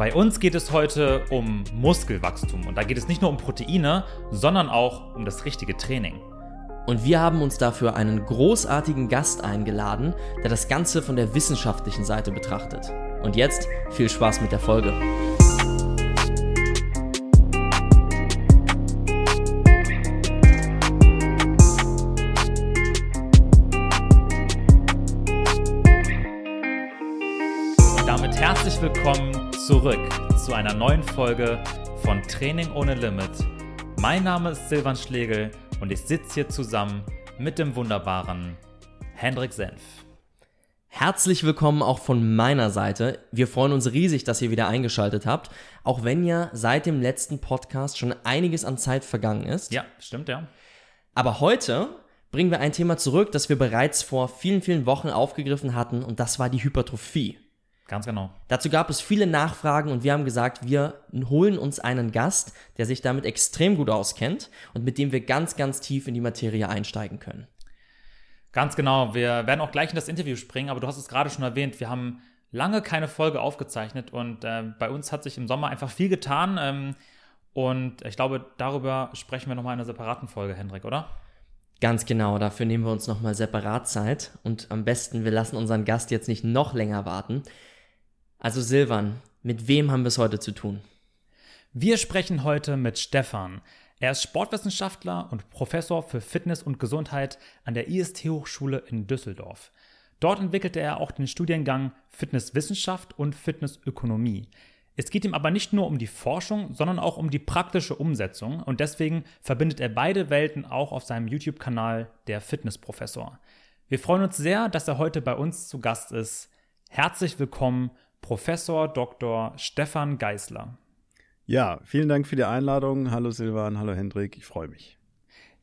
Bei uns geht es heute um Muskelwachstum und da geht es nicht nur um Proteine, sondern auch um das richtige Training. Und wir haben uns dafür einen großartigen Gast eingeladen, der das Ganze von der wissenschaftlichen Seite betrachtet. Und jetzt viel Spaß mit der Folge. Zurück zu einer neuen Folge von Training ohne Limit. Mein Name ist Silvan Schlegel und ich sitze hier zusammen mit dem wunderbaren Hendrik Senf. Herzlich willkommen auch von meiner Seite. Wir freuen uns riesig, dass ihr wieder eingeschaltet habt, auch wenn ja seit dem letzten Podcast schon einiges an Zeit vergangen ist. Ja, stimmt, ja. Aber heute bringen wir ein Thema zurück, das wir bereits vor vielen, vielen Wochen aufgegriffen hatten, und das war die Hypertrophie. Ganz genau. Dazu gab es viele Nachfragen und wir haben gesagt, wir holen uns einen Gast, der sich damit extrem gut auskennt und mit dem wir ganz, ganz tief in die Materie einsteigen können. Ganz genau. Wir werden auch gleich in das Interview springen, aber du hast es gerade schon erwähnt. Wir haben lange keine Folge aufgezeichnet und äh, bei uns hat sich im Sommer einfach viel getan. Ähm, und ich glaube, darüber sprechen wir nochmal in einer separaten Folge, Hendrik, oder? Ganz genau, dafür nehmen wir uns nochmal separat Zeit und am besten, wir lassen unseren Gast jetzt nicht noch länger warten. Also Silvan, mit wem haben wir es heute zu tun? Wir sprechen heute mit Stefan. Er ist Sportwissenschaftler und Professor für Fitness und Gesundheit an der IST-Hochschule in Düsseldorf. Dort entwickelte er auch den Studiengang Fitnesswissenschaft und Fitnessökonomie. Es geht ihm aber nicht nur um die Forschung, sondern auch um die praktische Umsetzung und deswegen verbindet er beide Welten auch auf seinem YouTube-Kanal Der Fitnessprofessor. Wir freuen uns sehr, dass er heute bei uns zu Gast ist. Herzlich willkommen, Professor Dr. Stefan Geisler. Ja, vielen Dank für die Einladung. Hallo Silvan, hallo Hendrik, ich freue mich.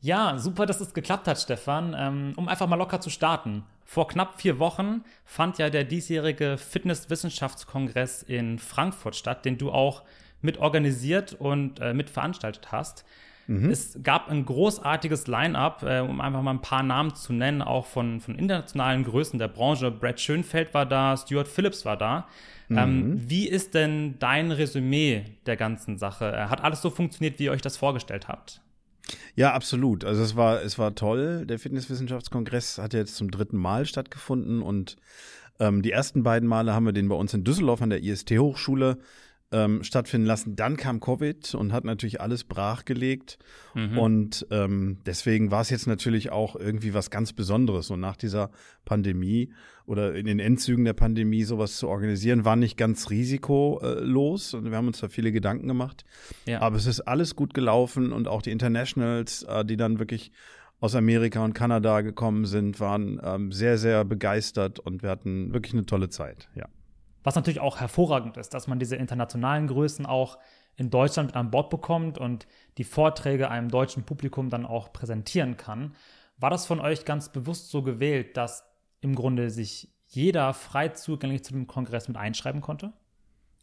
Ja, super, dass es geklappt hat, Stefan. Ähm, um einfach mal locker zu starten. Vor knapp vier Wochen fand ja der diesjährige Fitnesswissenschaftskongress in Frankfurt statt, den du auch mit organisiert und äh, mit veranstaltet hast. Mhm. Es gab ein großartiges Line-up, äh, um einfach mal ein paar Namen zu nennen, auch von, von internationalen Größen der Branche. Brad Schönfeld war da, Stuart Phillips war da. Ähm, mhm. Ähm, wie ist denn dein Resümee der ganzen Sache? Äh, hat alles so funktioniert, wie ihr euch das vorgestellt habt? Ja, absolut. Also es war, es war toll. Der Fitnesswissenschaftskongress hat jetzt zum dritten Mal stattgefunden und ähm, die ersten beiden Male haben wir den bei uns in Düsseldorf an der IST-Hochschule ähm, stattfinden lassen. Dann kam Covid und hat natürlich alles brachgelegt. Mhm. Und ähm, deswegen war es jetzt natürlich auch irgendwie was ganz Besonderes. Und nach dieser Pandemie oder in den Endzügen der Pandemie sowas zu organisieren, war nicht ganz risikolos. Und wir haben uns da viele Gedanken gemacht. Ja. Aber es ist alles gut gelaufen und auch die Internationals, äh, die dann wirklich aus Amerika und Kanada gekommen sind, waren ähm, sehr, sehr begeistert und wir hatten wirklich eine tolle Zeit. Ja. Was natürlich auch hervorragend ist, dass man diese internationalen Größen auch in Deutschland mit an Bord bekommt und die Vorträge einem deutschen Publikum dann auch präsentieren kann. War das von euch ganz bewusst so gewählt, dass im Grunde sich jeder frei zugänglich zu dem Kongress mit einschreiben konnte?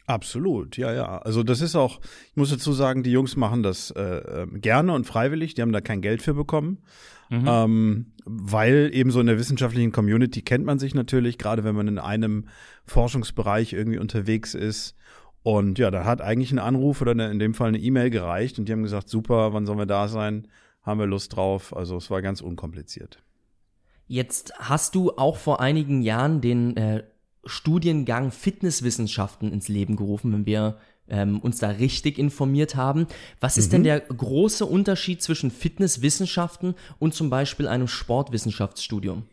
Absolut, ja, ja. Also das ist auch, ich muss dazu sagen, die Jungs machen das äh, ähm, gerne und freiwillig, die haben da kein Geld für bekommen. Mhm. Ähm, weil eben so in der wissenschaftlichen Community kennt man sich natürlich, gerade wenn man in einem Forschungsbereich irgendwie unterwegs ist. Und ja, da hat eigentlich ein Anruf oder eine, in dem Fall eine E-Mail gereicht und die haben gesagt, super, wann sollen wir da sein? Haben wir Lust drauf? Also es war ganz unkompliziert. Jetzt hast du auch vor einigen Jahren den äh, Studiengang Fitnesswissenschaften ins Leben gerufen, wenn wir ähm, uns da richtig informiert haben. Was ist mhm. denn der große Unterschied zwischen Fitnesswissenschaften und zum Beispiel einem Sportwissenschaftsstudium?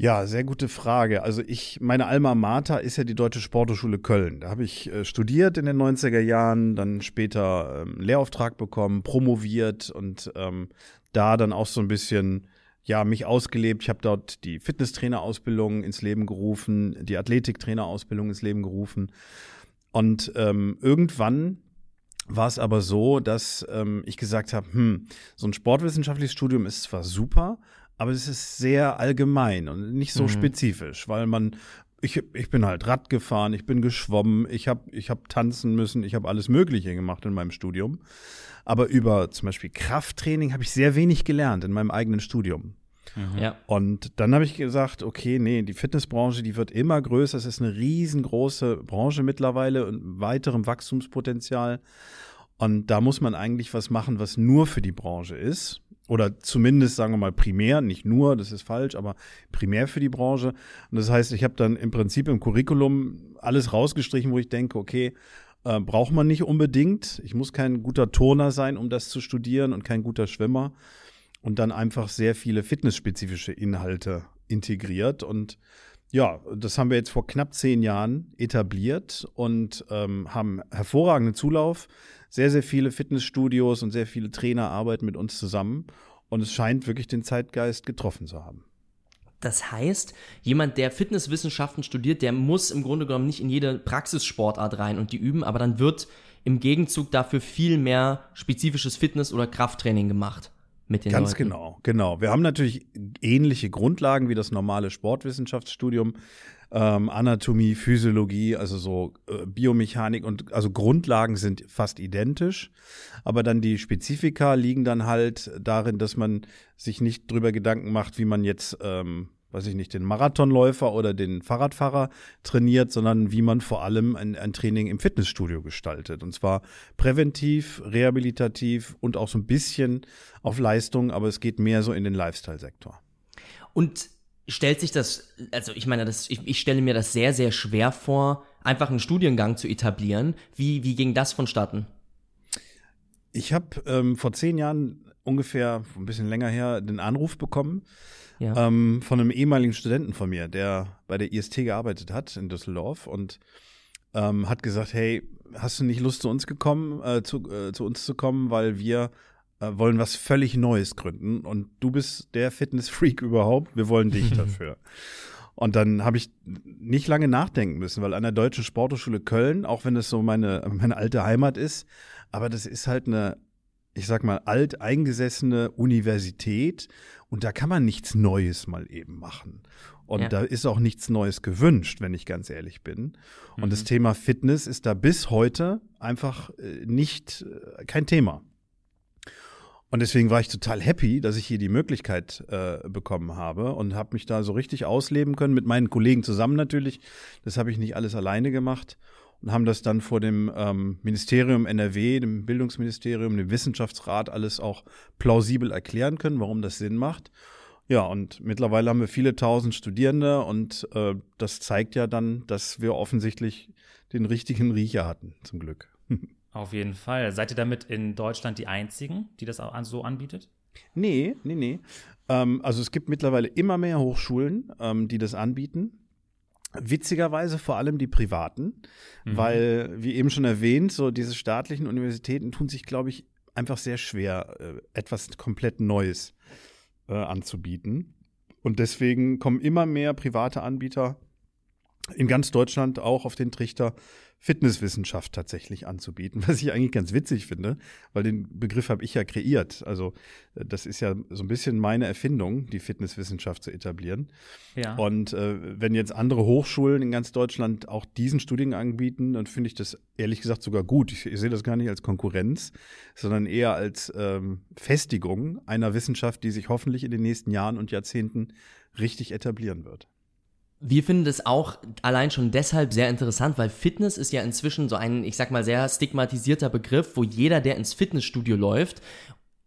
Ja, sehr gute Frage. Also ich, meine Alma Mater ist ja die Deutsche Sporthochschule Köln. Da habe ich äh, studiert in den 90er Jahren, dann später ähm, Lehrauftrag bekommen, promoviert und ähm, da dann auch so ein bisschen ja, mich ausgelebt. Ich habe dort die Fitnesstrainerausbildung ins Leben gerufen, die Athletiktrainerausbildung ins Leben gerufen. Und ähm, irgendwann war es aber so, dass ähm, ich gesagt habe, hm, so ein sportwissenschaftliches Studium ist zwar super, aber es ist sehr allgemein und nicht so mhm. spezifisch, weil man ich, ich bin halt Rad gefahren, ich bin geschwommen, ich habe ich hab tanzen müssen, ich habe alles Mögliche gemacht in meinem Studium. Aber über zum Beispiel Krafttraining habe ich sehr wenig gelernt in meinem eigenen Studium. Mhm. Ja. Und dann habe ich gesagt, okay, nee, die Fitnessbranche, die wird immer größer. Es ist eine riesengroße Branche mittlerweile und weiterem Wachstumspotenzial. Und da muss man eigentlich was machen, was nur für die Branche ist. Oder zumindest, sagen wir mal, primär, nicht nur, das ist falsch, aber primär für die Branche. Und das heißt, ich habe dann im Prinzip im Curriculum alles rausgestrichen, wo ich denke, okay, äh, braucht man nicht unbedingt. Ich muss kein guter Turner sein, um das zu studieren und kein guter Schwimmer. Und dann einfach sehr viele fitnessspezifische Inhalte integriert. Und ja, das haben wir jetzt vor knapp zehn Jahren etabliert und ähm, haben hervorragenden Zulauf. Sehr, sehr viele Fitnessstudios und sehr viele Trainer arbeiten mit uns zusammen. Und es scheint wirklich den Zeitgeist getroffen zu haben. Das heißt, jemand, der Fitnesswissenschaften studiert, der muss im Grunde genommen nicht in jede Praxissportart rein und die üben, aber dann wird im Gegenzug dafür viel mehr spezifisches Fitness- oder Krafttraining gemacht. Mit den Ganz Leuten. genau, genau. Wir haben natürlich ähnliche Grundlagen wie das normale Sportwissenschaftsstudium. Ähm, Anatomie, Physiologie, also so äh, Biomechanik und also Grundlagen sind fast identisch. Aber dann die Spezifika liegen dann halt darin, dass man sich nicht drüber Gedanken macht, wie man jetzt ähm, weiß ich nicht, den Marathonläufer oder den Fahrradfahrer trainiert, sondern wie man vor allem ein, ein, Training im Fitnessstudio gestaltet. Und zwar präventiv, rehabilitativ und auch so ein bisschen auf Leistung, aber es geht mehr so in den Lifestyle-Sektor. Und stellt sich das, also ich meine, das, ich, ich stelle mir das sehr, sehr schwer vor, einfach einen Studiengang zu etablieren. Wie, wie ging das vonstatten? Ich habe ähm, vor zehn Jahren ungefähr, ein bisschen länger her, den Anruf bekommen ja. ähm, von einem ehemaligen Studenten von mir, der bei der IST gearbeitet hat in Düsseldorf und ähm, hat gesagt, hey, hast du nicht Lust zu uns gekommen, äh, zu, äh, zu uns zu kommen, weil wir äh, wollen was völlig Neues gründen und du bist der Fitness-Freak überhaupt, wir wollen dich dafür. Und dann habe ich nicht lange nachdenken müssen, weil an der Deutschen Sporthochschule Köln, auch wenn es so meine, meine alte Heimat ist, aber das ist halt eine, ich sag mal, alteingesessene Universität und da kann man nichts Neues mal eben machen. Und ja. da ist auch nichts Neues gewünscht, wenn ich ganz ehrlich bin. Und mhm. das Thema Fitness ist da bis heute einfach äh, nicht äh, kein Thema. Und deswegen war ich total happy, dass ich hier die Möglichkeit äh, bekommen habe und habe mich da so richtig ausleben können, mit meinen Kollegen zusammen natürlich. Das habe ich nicht alles alleine gemacht und haben das dann vor dem ähm, Ministerium NRW, dem Bildungsministerium, dem Wissenschaftsrat alles auch plausibel erklären können, warum das Sinn macht. Ja, und mittlerweile haben wir viele tausend Studierende und äh, das zeigt ja dann, dass wir offensichtlich den richtigen Riecher hatten, zum Glück. Auf jeden Fall. Seid ihr damit in Deutschland die Einzigen, die das auch so anbietet? Nee, nee, nee. Ähm, also es gibt mittlerweile immer mehr Hochschulen, ähm, die das anbieten. Witzigerweise vor allem die privaten, mhm. weil, wie eben schon erwähnt, so diese staatlichen Universitäten tun sich, glaube ich, einfach sehr schwer, äh, etwas komplett Neues äh, anzubieten. Und deswegen kommen immer mehr private Anbieter in ganz Deutschland auch auf den Trichter, Fitnesswissenschaft tatsächlich anzubieten, was ich eigentlich ganz witzig finde, weil den Begriff habe ich ja kreiert. Also äh, das ist ja so ein bisschen meine Erfindung, die Fitnesswissenschaft zu etablieren. Ja. Und äh, wenn jetzt andere Hochschulen in ganz Deutschland auch diesen Studiengang anbieten, dann finde ich das ehrlich gesagt sogar gut. Ich, ich, sehe das gar nicht als Konkurrenz, sondern eher als ähm, Festigung einer Wissenschaft, die sich hoffentlich in den nächsten Jahren und Jahrzehnten richtig etablieren wird. Wir finden das auch allein schon deshalb sehr interessant, weil Fitness ist ja inzwischen so ein, ich sag mal, sehr stigmatisierter Begriff, wo jeder, der ins Fitnessstudio läuft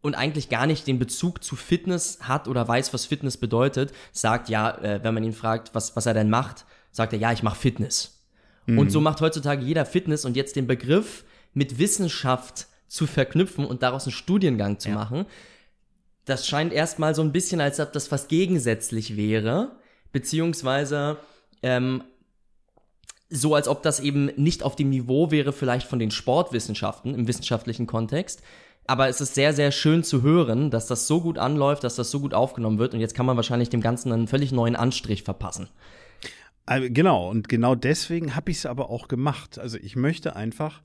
und eigentlich gar nicht den Bezug zu Fitness hat oder weiß, was Fitness bedeutet, sagt ja, äh, wenn man ihn fragt, was, was er denn macht, sagt er, ja, ich mache Fitness. Mhm. Und so macht heutzutage jeder Fitness und jetzt den Begriff mit Wissenschaft zu verknüpfen und daraus einen Studiengang zu ja. machen, das scheint erstmal so ein bisschen, als ob das fast gegensätzlich wäre beziehungsweise ähm, so, als ob das eben nicht auf dem Niveau wäre, vielleicht von den Sportwissenschaften im wissenschaftlichen Kontext. Aber es ist sehr, sehr schön zu hören, dass das so gut anläuft, dass das so gut aufgenommen wird. Und jetzt kann man wahrscheinlich dem Ganzen einen völlig neuen Anstrich verpassen. Also, genau, und genau deswegen habe ich es aber auch gemacht. Also ich möchte einfach,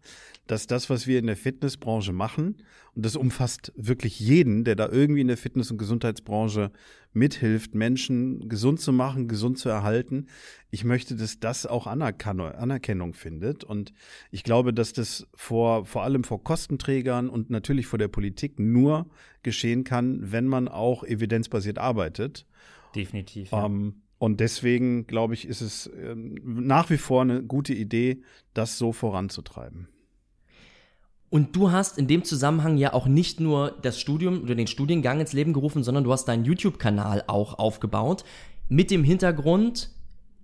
dass das, was wir in der Fitnessbranche machen, das umfasst wirklich jeden, der da irgendwie in der Fitness- und Gesundheitsbranche mithilft, Menschen gesund zu machen, gesund zu erhalten. Ich möchte, dass das auch Anerkennung findet. Und ich glaube, dass das vor, vor allem vor Kostenträgern und natürlich vor der Politik nur geschehen kann, wenn man auch evidenzbasiert arbeitet. Definitiv. Ja. Ähm, und deswegen, glaube ich, ist es ähm, nach wie vor eine gute Idee, das so voranzutreiben. Und du hast in dem Zusammenhang ja auch nicht nur das Studium oder den Studiengang ins Leben gerufen, sondern du hast deinen YouTube-Kanal auch aufgebaut mit dem Hintergrund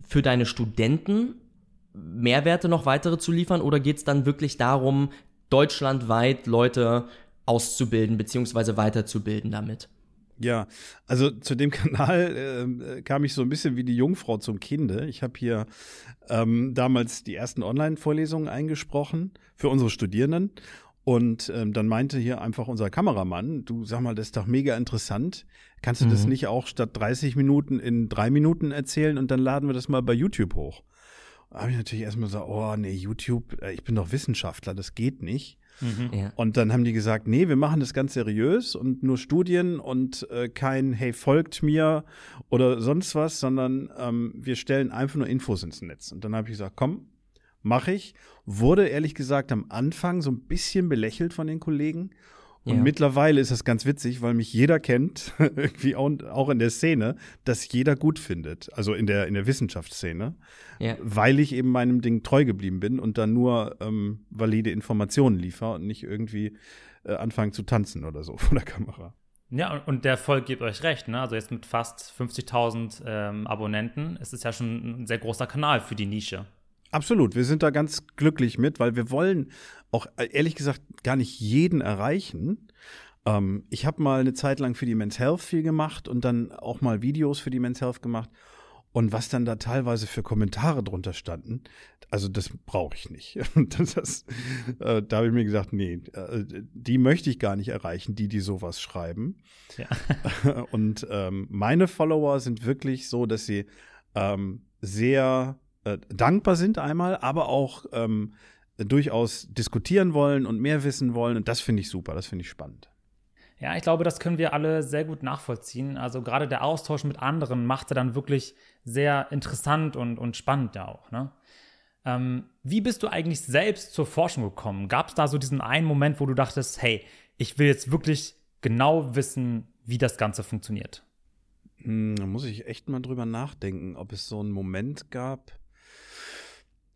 für deine Studenten Mehrwerte noch weitere zu liefern oder geht es dann wirklich darum, deutschlandweit Leute auszubilden bzw. weiterzubilden damit? Ja, also zu dem Kanal äh, kam ich so ein bisschen wie die Jungfrau zum Kinde. Ich habe hier ähm, damals die ersten Online-Vorlesungen eingesprochen für unsere Studierenden. Und ähm, dann meinte hier einfach unser Kameramann, du sag mal, das ist doch mega interessant. Kannst du mhm. das nicht auch statt 30 Minuten in drei Minuten erzählen und dann laden wir das mal bei YouTube hoch? Da habe ich natürlich erstmal gesagt, oh nee, YouTube, äh, ich bin doch Wissenschaftler, das geht nicht. Mhm. Ja. Und dann haben die gesagt, nee, wir machen das ganz seriös und nur Studien und äh, kein, hey, folgt mir oder sonst was, sondern ähm, wir stellen einfach nur Infos ins Netz. Und dann habe ich gesagt, komm, mache ich. Wurde ehrlich gesagt am Anfang so ein bisschen belächelt von den Kollegen. Und ja. mittlerweile ist das ganz witzig, weil mich jeder kennt, irgendwie auch in der Szene, dass jeder gut findet. Also in der, in der Wissenschaftsszene. Ja. Weil ich eben meinem Ding treu geblieben bin und dann nur ähm, valide Informationen liefere und nicht irgendwie äh, anfangen zu tanzen oder so vor der Kamera. Ja, und der Erfolg gibt euch recht, ne? Also jetzt mit fast 50.000 ähm, Abonnenten ist es ja schon ein sehr großer Kanal für die Nische. Absolut, wir sind da ganz glücklich mit, weil wir wollen auch äh, ehrlich gesagt gar nicht jeden erreichen. Ähm, ich habe mal eine Zeit lang für die Men's Health viel gemacht und dann auch mal Videos für die Men's Health gemacht. Und was dann da teilweise für Kommentare drunter standen, also das brauche ich nicht. das, das, äh, da habe ich mir gesagt, nee, äh, die möchte ich gar nicht erreichen, die, die sowas schreiben. Ja. und ähm, meine Follower sind wirklich so, dass sie ähm, sehr äh, dankbar sind einmal, aber auch ähm, durchaus diskutieren wollen und mehr wissen wollen. Und das finde ich super, das finde ich spannend. Ja, ich glaube, das können wir alle sehr gut nachvollziehen. Also gerade der Austausch mit anderen macht er dann wirklich sehr interessant und, und spannend ja auch. Ne? Ähm, wie bist du eigentlich selbst zur Forschung gekommen? Gab es da so diesen einen Moment, wo du dachtest, hey, ich will jetzt wirklich genau wissen, wie das Ganze funktioniert? Hm, da muss ich echt mal drüber nachdenken, ob es so einen Moment gab.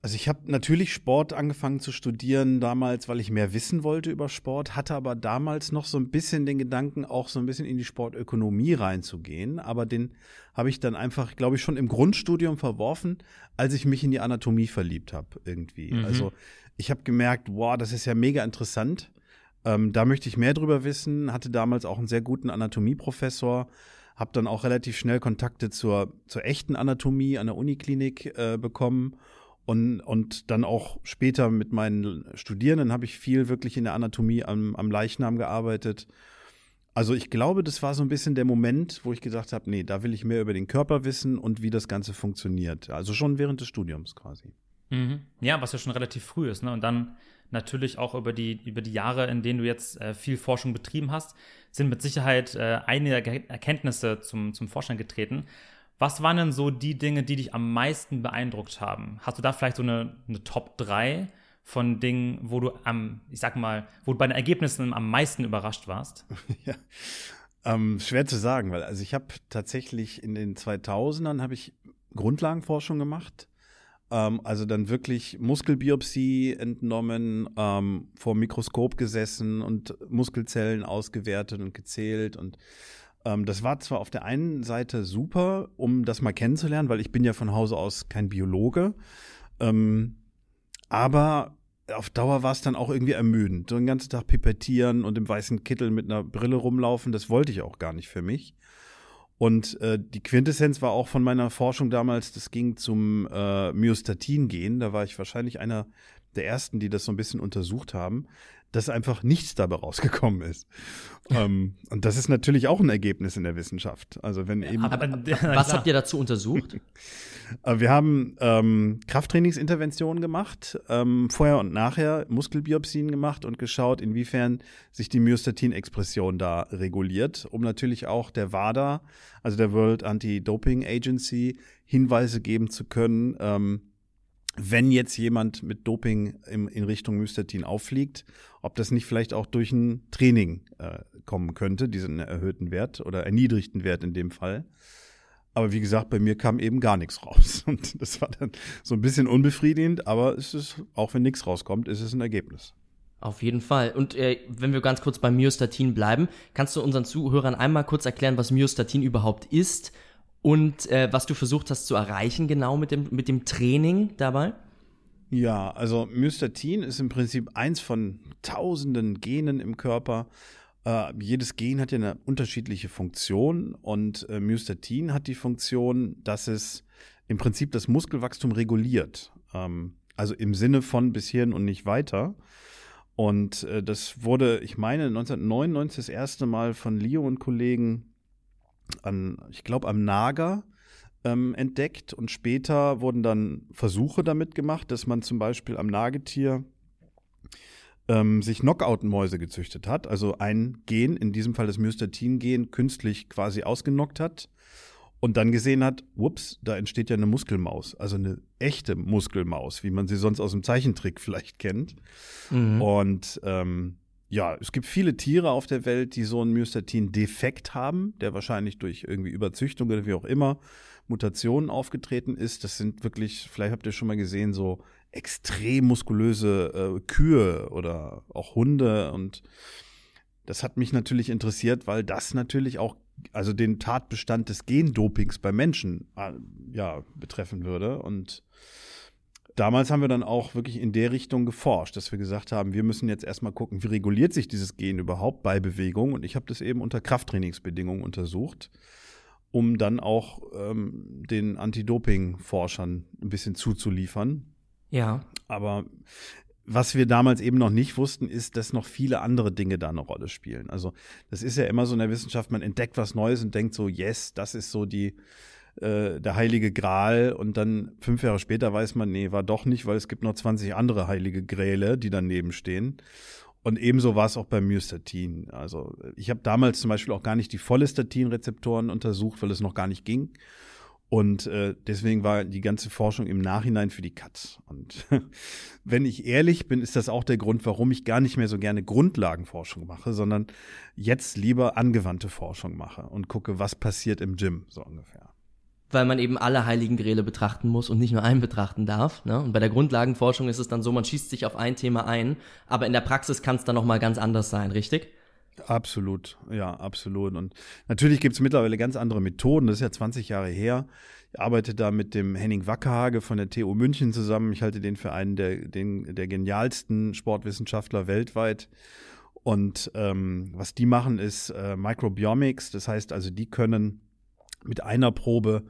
Also ich habe natürlich Sport angefangen zu studieren damals, weil ich mehr wissen wollte über Sport, hatte aber damals noch so ein bisschen den Gedanken, auch so ein bisschen in die Sportökonomie reinzugehen. Aber den habe ich dann einfach, glaube ich, schon im Grundstudium verworfen, als ich mich in die Anatomie verliebt habe irgendwie. Mhm. Also ich habe gemerkt, wow, das ist ja mega interessant. Ähm, da möchte ich mehr drüber wissen. Hatte damals auch einen sehr guten Anatomieprofessor. Habe dann auch relativ schnell Kontakte zur, zur echten Anatomie an der Uniklinik äh, bekommen und, und dann auch später mit meinen Studierenden habe ich viel wirklich in der Anatomie am, am Leichnam gearbeitet. Also ich glaube, das war so ein bisschen der Moment, wo ich gesagt habe, nee, da will ich mehr über den Körper wissen und wie das Ganze funktioniert. Also schon während des Studiums quasi. Mhm. Ja, was ja schon relativ früh ist. Ne? Und dann natürlich auch über die, über die Jahre, in denen du jetzt äh, viel Forschung betrieben hast, sind mit Sicherheit äh, einige Erkenntnisse zum, zum Vorschein getreten. Was waren denn so die Dinge, die dich am meisten beeindruckt haben? Hast du da vielleicht so eine, eine Top 3 von Dingen, wo du am, ich sag mal, wo du bei den Ergebnissen am meisten überrascht warst? Ja. Ähm, schwer zu sagen, weil also ich habe tatsächlich in den 2000ern habe ich Grundlagenforschung gemacht. Ähm, also dann wirklich Muskelbiopsie entnommen, ähm, vor dem Mikroskop gesessen und Muskelzellen ausgewertet und gezählt und das war zwar auf der einen Seite super, um das mal kennenzulernen, weil ich bin ja von Hause aus kein Biologe, ähm, aber auf Dauer war es dann auch irgendwie ermüdend. So den ganzen Tag pipettieren und im weißen Kittel mit einer Brille rumlaufen, das wollte ich auch gar nicht für mich. Und äh, die Quintessenz war auch von meiner Forschung damals, das ging zum äh, Myostatin gehen. Da war ich wahrscheinlich einer der ersten, die das so ein bisschen untersucht haben dass einfach nichts dabei rausgekommen ist. ähm, und das ist natürlich auch ein Ergebnis in der Wissenschaft. Also wenn eben. Aber, was habt ihr dazu untersucht? Äh, wir haben ähm, Krafttrainingsinterventionen gemacht, ähm, vorher und nachher Muskelbiopsien gemacht und geschaut, inwiefern sich die Myostatin-Expression da reguliert, um natürlich auch der WADA, also der World Anti-Doping Agency, Hinweise geben zu können, ähm, wenn jetzt jemand mit Doping im, in Richtung Mystatin auffliegt, ob das nicht vielleicht auch durch ein Training äh, kommen könnte, diesen erhöhten Wert oder erniedrigten Wert in dem Fall. Aber wie gesagt, bei mir kam eben gar nichts raus. Und das war dann so ein bisschen unbefriedigend, aber es ist, auch wenn nichts rauskommt, ist es ein Ergebnis. Auf jeden Fall. Und äh, wenn wir ganz kurz beim Myostatin bleiben, kannst du unseren Zuhörern einmal kurz erklären, was Myostatin überhaupt ist und äh, was du versucht hast zu erreichen genau mit dem, mit dem Training dabei? Ja, also Myostatin ist im Prinzip eins von tausenden Genen im Körper. Äh, jedes Gen hat ja eine unterschiedliche Funktion und äh, Myostatin hat die Funktion, dass es im Prinzip das Muskelwachstum reguliert. Ähm, also im Sinne von bis hierhin und nicht weiter. Und äh, das wurde, ich meine, 1999 das erste Mal von Leo und Kollegen an, ich glaube, am Nager ähm, entdeckt und später wurden dann Versuche damit gemacht, dass man zum Beispiel am Nagetier ähm, sich Knockout-Mäuse gezüchtet hat, also ein Gen, in diesem Fall das Myostatin-Gen, künstlich quasi ausgenockt hat und dann gesehen hat, ups, da entsteht ja eine Muskelmaus, also eine echte Muskelmaus, wie man sie sonst aus dem Zeichentrick vielleicht kennt. Mhm. Und ähm, ja, es gibt viele Tiere auf der Welt, die so einen Myostatin-Defekt haben, der wahrscheinlich durch irgendwie Überzüchtung oder wie auch immer Mutationen aufgetreten ist. Das sind wirklich, vielleicht habt ihr schon mal gesehen, so extrem muskulöse äh, Kühe oder auch Hunde. Und das hat mich natürlich interessiert, weil das natürlich auch also den Tatbestand des Gendopings bei Menschen äh, ja betreffen würde. Und damals haben wir dann auch wirklich in der Richtung geforscht, dass wir gesagt haben, wir müssen jetzt erstmal gucken, wie reguliert sich dieses Gen überhaupt bei Bewegung. Und ich habe das eben unter Krafttrainingsbedingungen untersucht, um dann auch ähm, den Anti-Doping-Forschern ein bisschen zuzuliefern. Ja. Aber was wir damals eben noch nicht wussten, ist, dass noch viele andere Dinge da eine Rolle spielen. Also das ist ja immer so in der Wissenschaft, man entdeckt was Neues und denkt so, yes, das ist so die äh, der heilige Gral und dann fünf Jahre später weiß man, nee, war doch nicht, weil es gibt noch 20 andere heilige Gräle, die daneben stehen. Und ebenso war es auch beim Myostatin. Also ich habe damals zum Beispiel auch gar nicht die Follistatin-Rezeptoren untersucht, weil es noch gar nicht ging. Und äh, deswegen war die ganze Forschung im Nachhinein für die Katz. Und wenn ich ehrlich bin, ist das auch der Grund, warum ich gar nicht mehr so gerne Grundlagenforschung mache, sondern jetzt lieber angewandte Forschung mache und gucke, was passiert im Gym, so ungefähr weil man eben alle heiligen Gräle betrachten muss und nicht nur einen betrachten darf. Ne? Und bei der Grundlagenforschung ist es dann so, man schießt sich auf ein Thema ein, aber in der Praxis kann es dann nochmal ganz anders sein, richtig? Absolut, ja, absolut. Und natürlich gibt es mittlerweile ganz andere Methoden. Das ist ja 20 Jahre her. Ich arbeite da mit dem Henning Wackerhage von der TU München zusammen. Ich halte den für einen der, den, der genialsten Sportwissenschaftler weltweit. Und ähm, was die machen, ist äh, Microbiomics. Das heißt also, die können mit einer Probe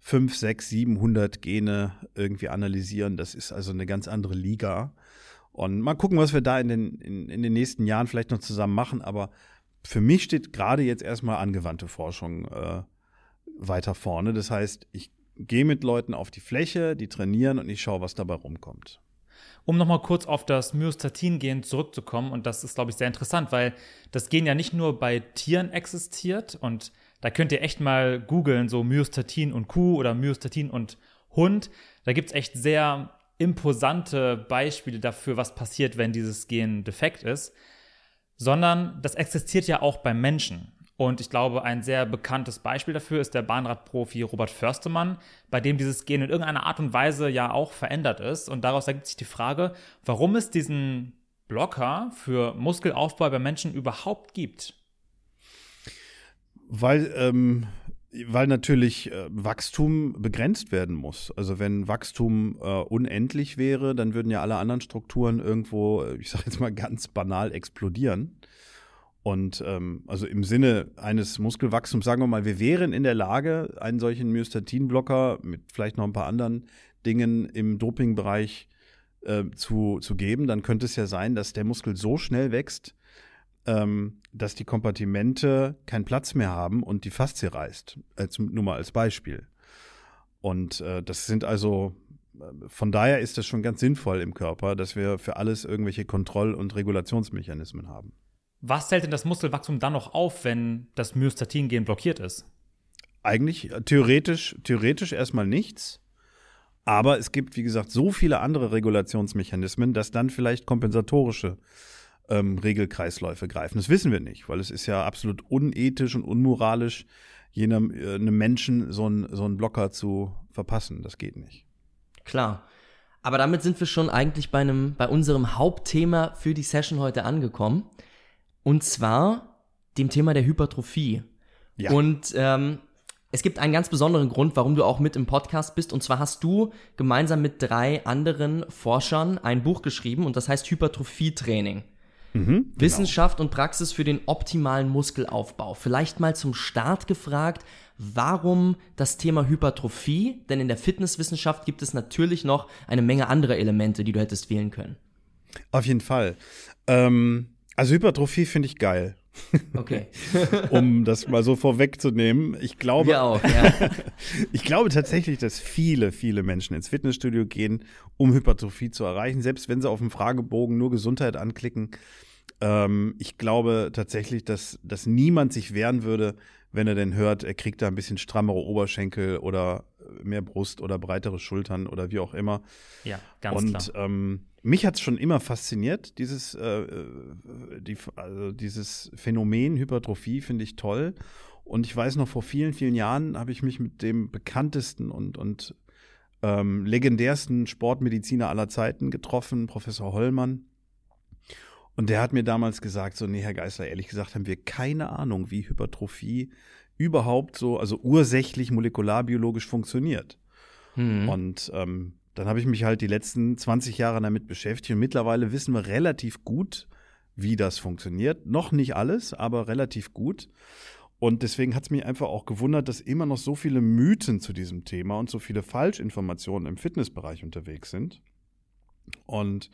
5, 6, 700 Gene irgendwie analysieren. Das ist also eine ganz andere Liga. Und mal gucken, was wir da in den, in, in den nächsten Jahren vielleicht noch zusammen machen. Aber für mich steht gerade jetzt erstmal angewandte Forschung äh, weiter vorne. Das heißt, ich gehe mit Leuten auf die Fläche, die trainieren und ich schaue, was dabei rumkommt. Um nochmal kurz auf das Myostatin-Gen zurückzukommen, und das ist, glaube ich, sehr interessant, weil das Gen ja nicht nur bei Tieren existiert und da könnt ihr echt mal googeln, so Myostatin und Kuh oder Myostatin und Hund. Da gibt es echt sehr imposante Beispiele dafür, was passiert, wenn dieses Gen defekt ist. Sondern das existiert ja auch beim Menschen. Und ich glaube, ein sehr bekanntes Beispiel dafür ist der Bahnradprofi Robert Förstemann, bei dem dieses Gen in irgendeiner Art und Weise ja auch verändert ist. Und daraus ergibt sich die Frage, warum es diesen Blocker für Muskelaufbau bei Menschen überhaupt gibt. Weil, ähm, weil natürlich äh, Wachstum begrenzt werden muss. Also wenn Wachstum äh, unendlich wäre, dann würden ja alle anderen Strukturen irgendwo, äh, ich sage jetzt mal ganz banal, explodieren. Und ähm, also im Sinne eines Muskelwachstums, sagen wir mal, wir wären in der Lage, einen solchen Myostatin-Blocker mit vielleicht noch ein paar anderen Dingen im Dopingbereich äh, zu, zu geben, dann könnte es ja sein, dass der Muskel so schnell wächst, ähm, dass die Kompartimente keinen Platz mehr haben und die Faszie reißt. Äh, nur mal als Beispiel. Und äh, das sind also, äh, von daher ist das schon ganz sinnvoll im Körper, dass wir für alles irgendwelche Kontroll- und Regulationsmechanismen haben. Was hält denn das Muskelwachstum dann noch auf, wenn das Myostatin-Gen blockiert ist? Eigentlich äh, theoretisch, theoretisch erstmal nichts. Aber es gibt, wie gesagt, so viele andere Regulationsmechanismen, dass dann vielleicht kompensatorische ähm, Regelkreisläufe greifen. Das wissen wir nicht, weil es ist ja absolut unethisch und unmoralisch, jenem äh, einem Menschen so einen so einen Blocker zu verpassen. Das geht nicht. Klar. Aber damit sind wir schon eigentlich bei, einem, bei unserem Hauptthema für die Session heute angekommen. Und zwar dem Thema der Hypertrophie. Ja. Und ähm, es gibt einen ganz besonderen Grund, warum du auch mit im Podcast bist. Und zwar hast du gemeinsam mit drei anderen Forschern ein Buch geschrieben und das heißt Hypertrophietraining. Mhm, genau. Wissenschaft und Praxis für den optimalen Muskelaufbau. Vielleicht mal zum Start gefragt, warum das Thema Hypertrophie? Denn in der Fitnesswissenschaft gibt es natürlich noch eine Menge anderer Elemente, die du hättest wählen können. Auf jeden Fall. Ähm, also Hypertrophie finde ich geil. Okay. um das mal so vorwegzunehmen. Ich glaube, Wir auch, ja. ich glaube tatsächlich, dass viele, viele Menschen ins Fitnessstudio gehen, um Hypertrophie zu erreichen, selbst wenn sie auf dem Fragebogen nur Gesundheit anklicken. Ähm, ich glaube tatsächlich, dass, dass niemand sich wehren würde, wenn er denn hört, er kriegt da ein bisschen strammere Oberschenkel oder mehr Brust oder breitere Schultern oder wie auch immer. Ja, ganz Und, klar. Ähm, mich hat es schon immer fasziniert, dieses, äh, die, also dieses Phänomen Hypertrophie finde ich toll. Und ich weiß noch, vor vielen, vielen Jahren habe ich mich mit dem bekanntesten und, und ähm, legendärsten Sportmediziner aller Zeiten getroffen, Professor Hollmann. Und der hat mir damals gesagt, so, nee, Herr Geisler, ehrlich gesagt haben wir keine Ahnung, wie Hypertrophie überhaupt so, also ursächlich molekularbiologisch funktioniert. Mhm. Und ähm, dann habe ich mich halt die letzten 20 Jahre damit beschäftigt und mittlerweile wissen wir relativ gut, wie das funktioniert. Noch nicht alles, aber relativ gut. Und deswegen hat es mich einfach auch gewundert, dass immer noch so viele Mythen zu diesem Thema und so viele Falschinformationen im Fitnessbereich unterwegs sind. Und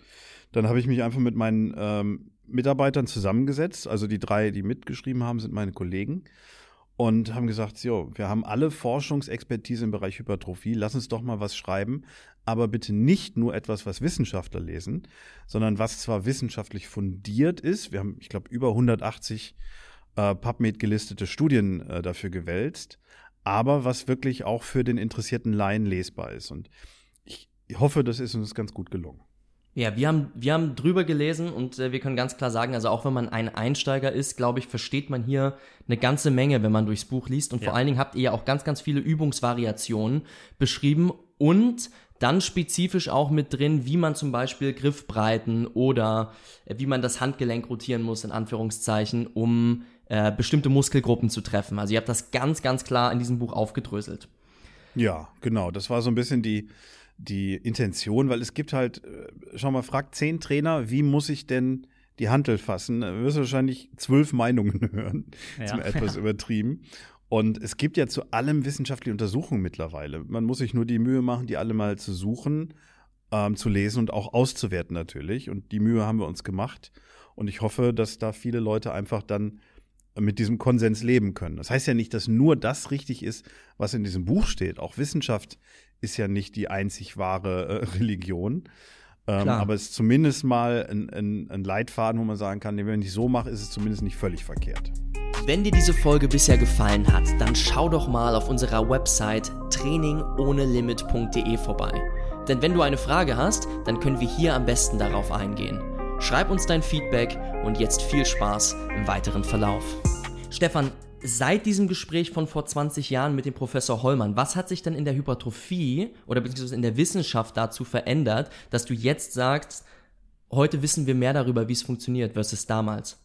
dann habe ich mich einfach mit meinen ähm, Mitarbeitern zusammengesetzt. Also die drei, die mitgeschrieben haben, sind meine Kollegen und haben gesagt, so, wir haben alle Forschungsexpertise im Bereich Hypertrophie, lass uns doch mal was schreiben, aber bitte nicht nur etwas, was Wissenschaftler lesen, sondern was zwar wissenschaftlich fundiert ist. Wir haben, ich glaube, über 180 äh, PubMed gelistete Studien äh, dafür gewälzt, aber was wirklich auch für den interessierten Laien lesbar ist. Und ich hoffe, das ist uns ganz gut gelungen. Ja, wir haben, wir haben drüber gelesen und äh, wir können ganz klar sagen, also auch wenn man ein Einsteiger ist, glaube ich, versteht man hier eine ganze Menge, wenn man durchs Buch liest. Und ja. vor allen Dingen habt ihr ja auch ganz, ganz viele Übungsvariationen beschrieben und dann spezifisch auch mit drin, wie man zum Beispiel Griffbreiten oder äh, wie man das Handgelenk rotieren muss, in Anführungszeichen, um äh, bestimmte Muskelgruppen zu treffen. Also ihr habt das ganz, ganz klar in diesem Buch aufgedröselt. Ja, genau. Das war so ein bisschen die die Intention, weil es gibt halt, äh, schau mal, fragt zehn Trainer, wie muss ich denn die Handel fassen? Da wirst du wahrscheinlich zwölf Meinungen hören. Ja. Zum etwas ja. übertrieben. Und es gibt ja zu allem wissenschaftliche Untersuchungen mittlerweile. Man muss sich nur die Mühe machen, die alle mal zu suchen, ähm, zu lesen und auch auszuwerten natürlich. Und die Mühe haben wir uns gemacht. Und ich hoffe, dass da viele Leute einfach dann mit diesem Konsens leben können. Das heißt ja nicht, dass nur das richtig ist, was in diesem Buch steht. Auch Wissenschaft ist ja nicht die einzig wahre äh, Religion. Ähm, aber es ist zumindest mal ein, ein, ein Leitfaden, wo man sagen kann, wenn ich so mache, ist es zumindest nicht völlig verkehrt. Wenn dir diese Folge bisher gefallen hat, dann schau doch mal auf unserer Website trainingohnelimit.de vorbei. Denn wenn du eine Frage hast, dann können wir hier am besten darauf eingehen. Schreib uns dein Feedback und jetzt viel Spaß im weiteren Verlauf. Stefan, seit diesem Gespräch von vor 20 Jahren mit dem Professor Hollmann, was hat sich denn in der Hypertrophie oder beziehungsweise in der Wissenschaft dazu verändert, dass du jetzt sagst, heute wissen wir mehr darüber, wie es funktioniert, versus damals?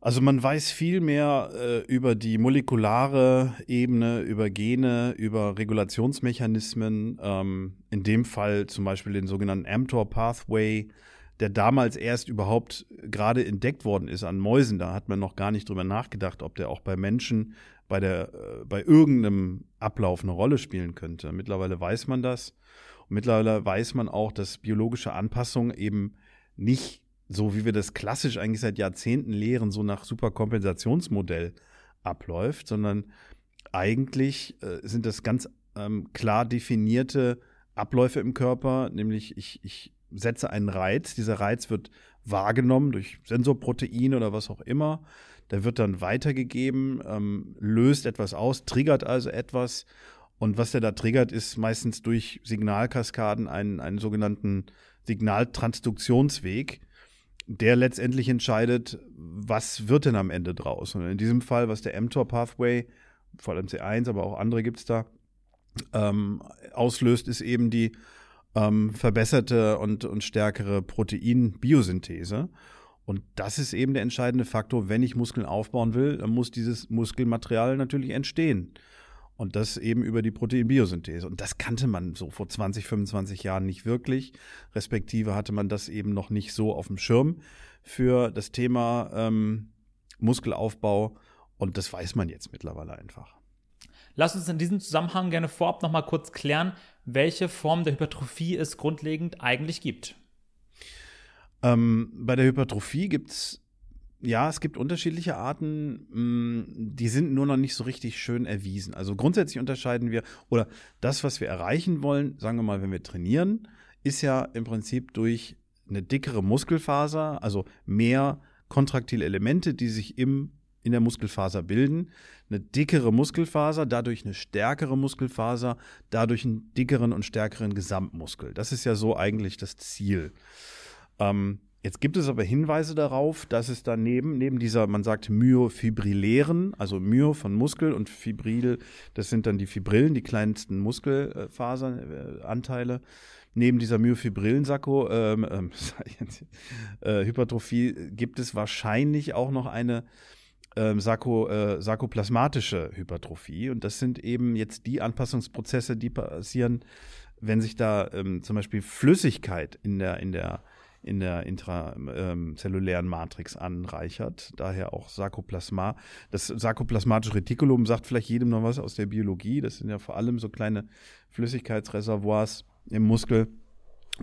Also man weiß viel mehr äh, über die molekulare Ebene, über Gene, über Regulationsmechanismen, ähm, in dem Fall zum Beispiel den sogenannten mTOR Pathway, der damals erst überhaupt gerade entdeckt worden ist an Mäusen. Da hat man noch gar nicht drüber nachgedacht, ob der auch bei Menschen bei, der, äh, bei irgendeinem Ablauf eine Rolle spielen könnte. Mittlerweile weiß man das. Und mittlerweile weiß man auch, dass biologische Anpassung eben nicht so, wie wir das klassisch eigentlich seit Jahrzehnten lehren, so nach Superkompensationsmodell abläuft, sondern eigentlich äh, sind das ganz ähm, klar definierte Abläufe im Körper, nämlich ich, ich setze einen Reiz, dieser Reiz wird wahrgenommen durch Sensorproteine oder was auch immer, der wird dann weitergegeben, ähm, löst etwas aus, triggert also etwas. Und was der da triggert, ist meistens durch Signalkaskaden einen, einen sogenannten Signaltransduktionsweg, der letztendlich entscheidet, was wird denn am Ende draus. Und in diesem Fall, was der mTOR-Pathway, vor allem C1, aber auch andere gibt es da, ähm, auslöst, ist eben die ähm, verbesserte und, und stärkere Proteinbiosynthese. Und das ist eben der entscheidende Faktor, wenn ich Muskeln aufbauen will, dann muss dieses Muskelmaterial natürlich entstehen. Und das eben über die Proteinbiosynthese. Und das kannte man so vor 20, 25 Jahren nicht wirklich. Respektive hatte man das eben noch nicht so auf dem Schirm für das Thema ähm, Muskelaufbau. Und das weiß man jetzt mittlerweile einfach. Lass uns in diesem Zusammenhang gerne vorab noch mal kurz klären, welche Form der Hypertrophie es grundlegend eigentlich gibt. Ähm, bei der Hypertrophie gibt es ja, es gibt unterschiedliche Arten, mm, die sind nur noch nicht so richtig schön erwiesen. Also grundsätzlich unterscheiden wir, oder das, was wir erreichen wollen, sagen wir mal, wenn wir trainieren, ist ja im Prinzip durch eine dickere Muskelfaser, also mehr kontraktile Elemente, die sich im, in der Muskelfaser bilden, eine dickere Muskelfaser, dadurch eine stärkere Muskelfaser, dadurch einen dickeren und stärkeren Gesamtmuskel. Das ist ja so eigentlich das Ziel. Ähm, Jetzt gibt es aber Hinweise darauf, dass es daneben, neben dieser, man sagt, myofibrillären, also Myo von Muskel und Fibril, das sind dann die Fibrillen, die kleinsten Muskelfaseranteile, neben dieser myofibrillen Sakko, ähm, ähm, äh, gibt es wahrscheinlich auch noch eine ähm, äh, sarkoplasmatische Hypertrophie. Und das sind eben jetzt die Anpassungsprozesse, die passieren, wenn sich da ähm, zum Beispiel Flüssigkeit in der, in der in der intrazellulären Matrix anreichert. Daher auch Sarkoplasma. Das sarkoplasmatische Retikulum sagt vielleicht jedem noch was aus der Biologie. Das sind ja vor allem so kleine Flüssigkeitsreservoirs im Muskel.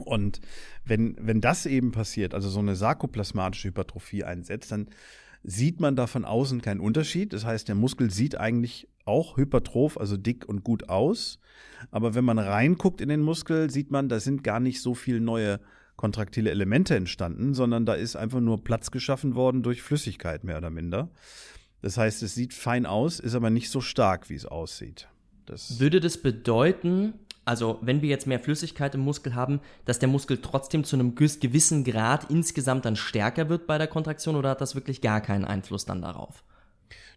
Und wenn, wenn das eben passiert, also so eine sarkoplasmatische Hypertrophie einsetzt, dann sieht man da von außen keinen Unterschied. Das heißt, der Muskel sieht eigentlich auch hypertroph, also dick und gut aus. Aber wenn man reinguckt in den Muskel, sieht man, da sind gar nicht so viele neue kontraktile Elemente entstanden, sondern da ist einfach nur Platz geschaffen worden durch Flüssigkeit, mehr oder minder. Das heißt, es sieht fein aus, ist aber nicht so stark, wie es aussieht. Das Würde das bedeuten, also wenn wir jetzt mehr Flüssigkeit im Muskel haben, dass der Muskel trotzdem zu einem gewissen Grad insgesamt dann stärker wird bei der Kontraktion oder hat das wirklich gar keinen Einfluss dann darauf?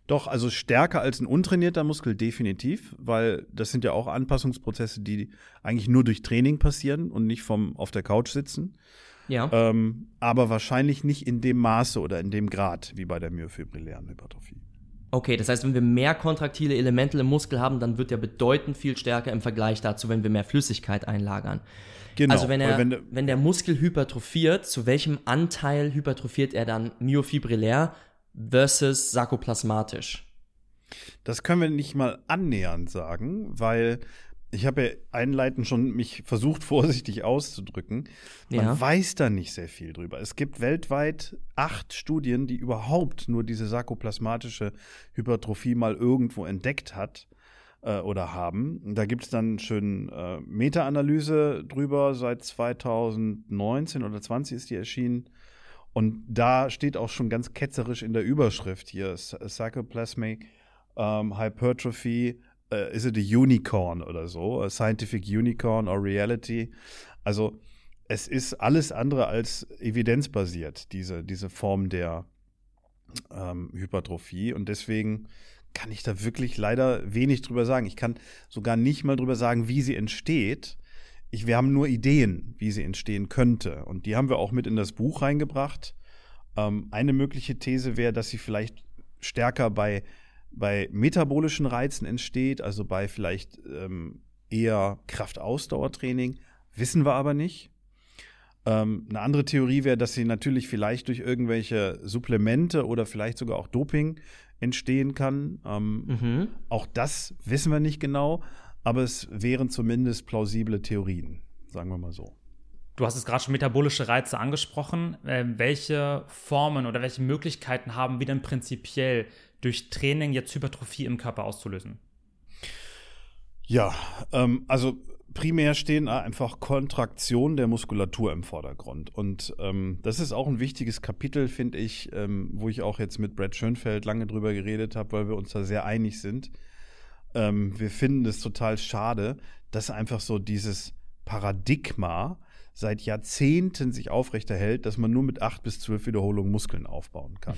Doch, also stärker als ein untrainierter Muskel definitiv, weil das sind ja auch Anpassungsprozesse, die eigentlich nur durch Training passieren und nicht vom auf der Couch sitzen. Ja. Ähm, aber wahrscheinlich nicht in dem Maße oder in dem Grad wie bei der myofibrillären Hypertrophie. Okay, das heißt, wenn wir mehr kontraktile Elemente im Muskel haben, dann wird er bedeutend viel stärker im Vergleich dazu, wenn wir mehr Flüssigkeit einlagern. Genau. Also wenn, er, wenn, wenn der Muskel hypertrophiert, zu welchem Anteil hypertrophiert er dann myofibrillär versus sarkoplasmatisch? Das können wir nicht mal annähernd sagen, weil ich habe ja einleitend schon mich versucht, vorsichtig auszudrücken. Man ja. weiß da nicht sehr viel drüber. Es gibt weltweit acht Studien, die überhaupt nur diese sarkoplasmatische Hypertrophie mal irgendwo entdeckt hat äh, oder haben. Da gibt es dann schön äh, Meta-Analyse drüber. Seit 2019 oder 20 ist die erschienen. Und da steht auch schon ganz ketzerisch in der Überschrift hier, Sarcoplasmic um, Hypertrophy, uh, is it a unicorn oder so? A scientific unicorn or reality? Also es ist alles andere als evidenzbasiert, diese, diese Form der ähm, Hypertrophie. Und deswegen kann ich da wirklich leider wenig drüber sagen. Ich kann sogar nicht mal drüber sagen, wie sie entsteht ich, wir haben nur Ideen, wie sie entstehen könnte. Und die haben wir auch mit in das Buch reingebracht. Ähm, eine mögliche These wäre, dass sie vielleicht stärker bei, bei metabolischen Reizen entsteht, also bei vielleicht ähm, eher Kraftausdauertraining. Wissen wir aber nicht. Ähm, eine andere Theorie wäre, dass sie natürlich vielleicht durch irgendwelche Supplemente oder vielleicht sogar auch Doping entstehen kann. Ähm, mhm. Auch das wissen wir nicht genau aber es wären zumindest plausible Theorien. sagen wir mal so. Du hast es gerade schon metabolische Reize angesprochen. Äh, welche Formen oder welche Möglichkeiten haben wir denn prinzipiell durch Training jetzt Hypertrophie im Körper auszulösen? Ja, ähm, also primär stehen einfach Kontraktionen der Muskulatur im Vordergrund. Und ähm, das ist auch ein wichtiges Kapitel, finde ich, ähm, wo ich auch jetzt mit Brad Schönfeld lange drüber geredet habe, weil wir uns da sehr einig sind. Ähm, wir finden es total schade, dass einfach so dieses Paradigma seit Jahrzehnten sich aufrechterhält, dass man nur mit acht bis zwölf Wiederholungen Muskeln aufbauen kann.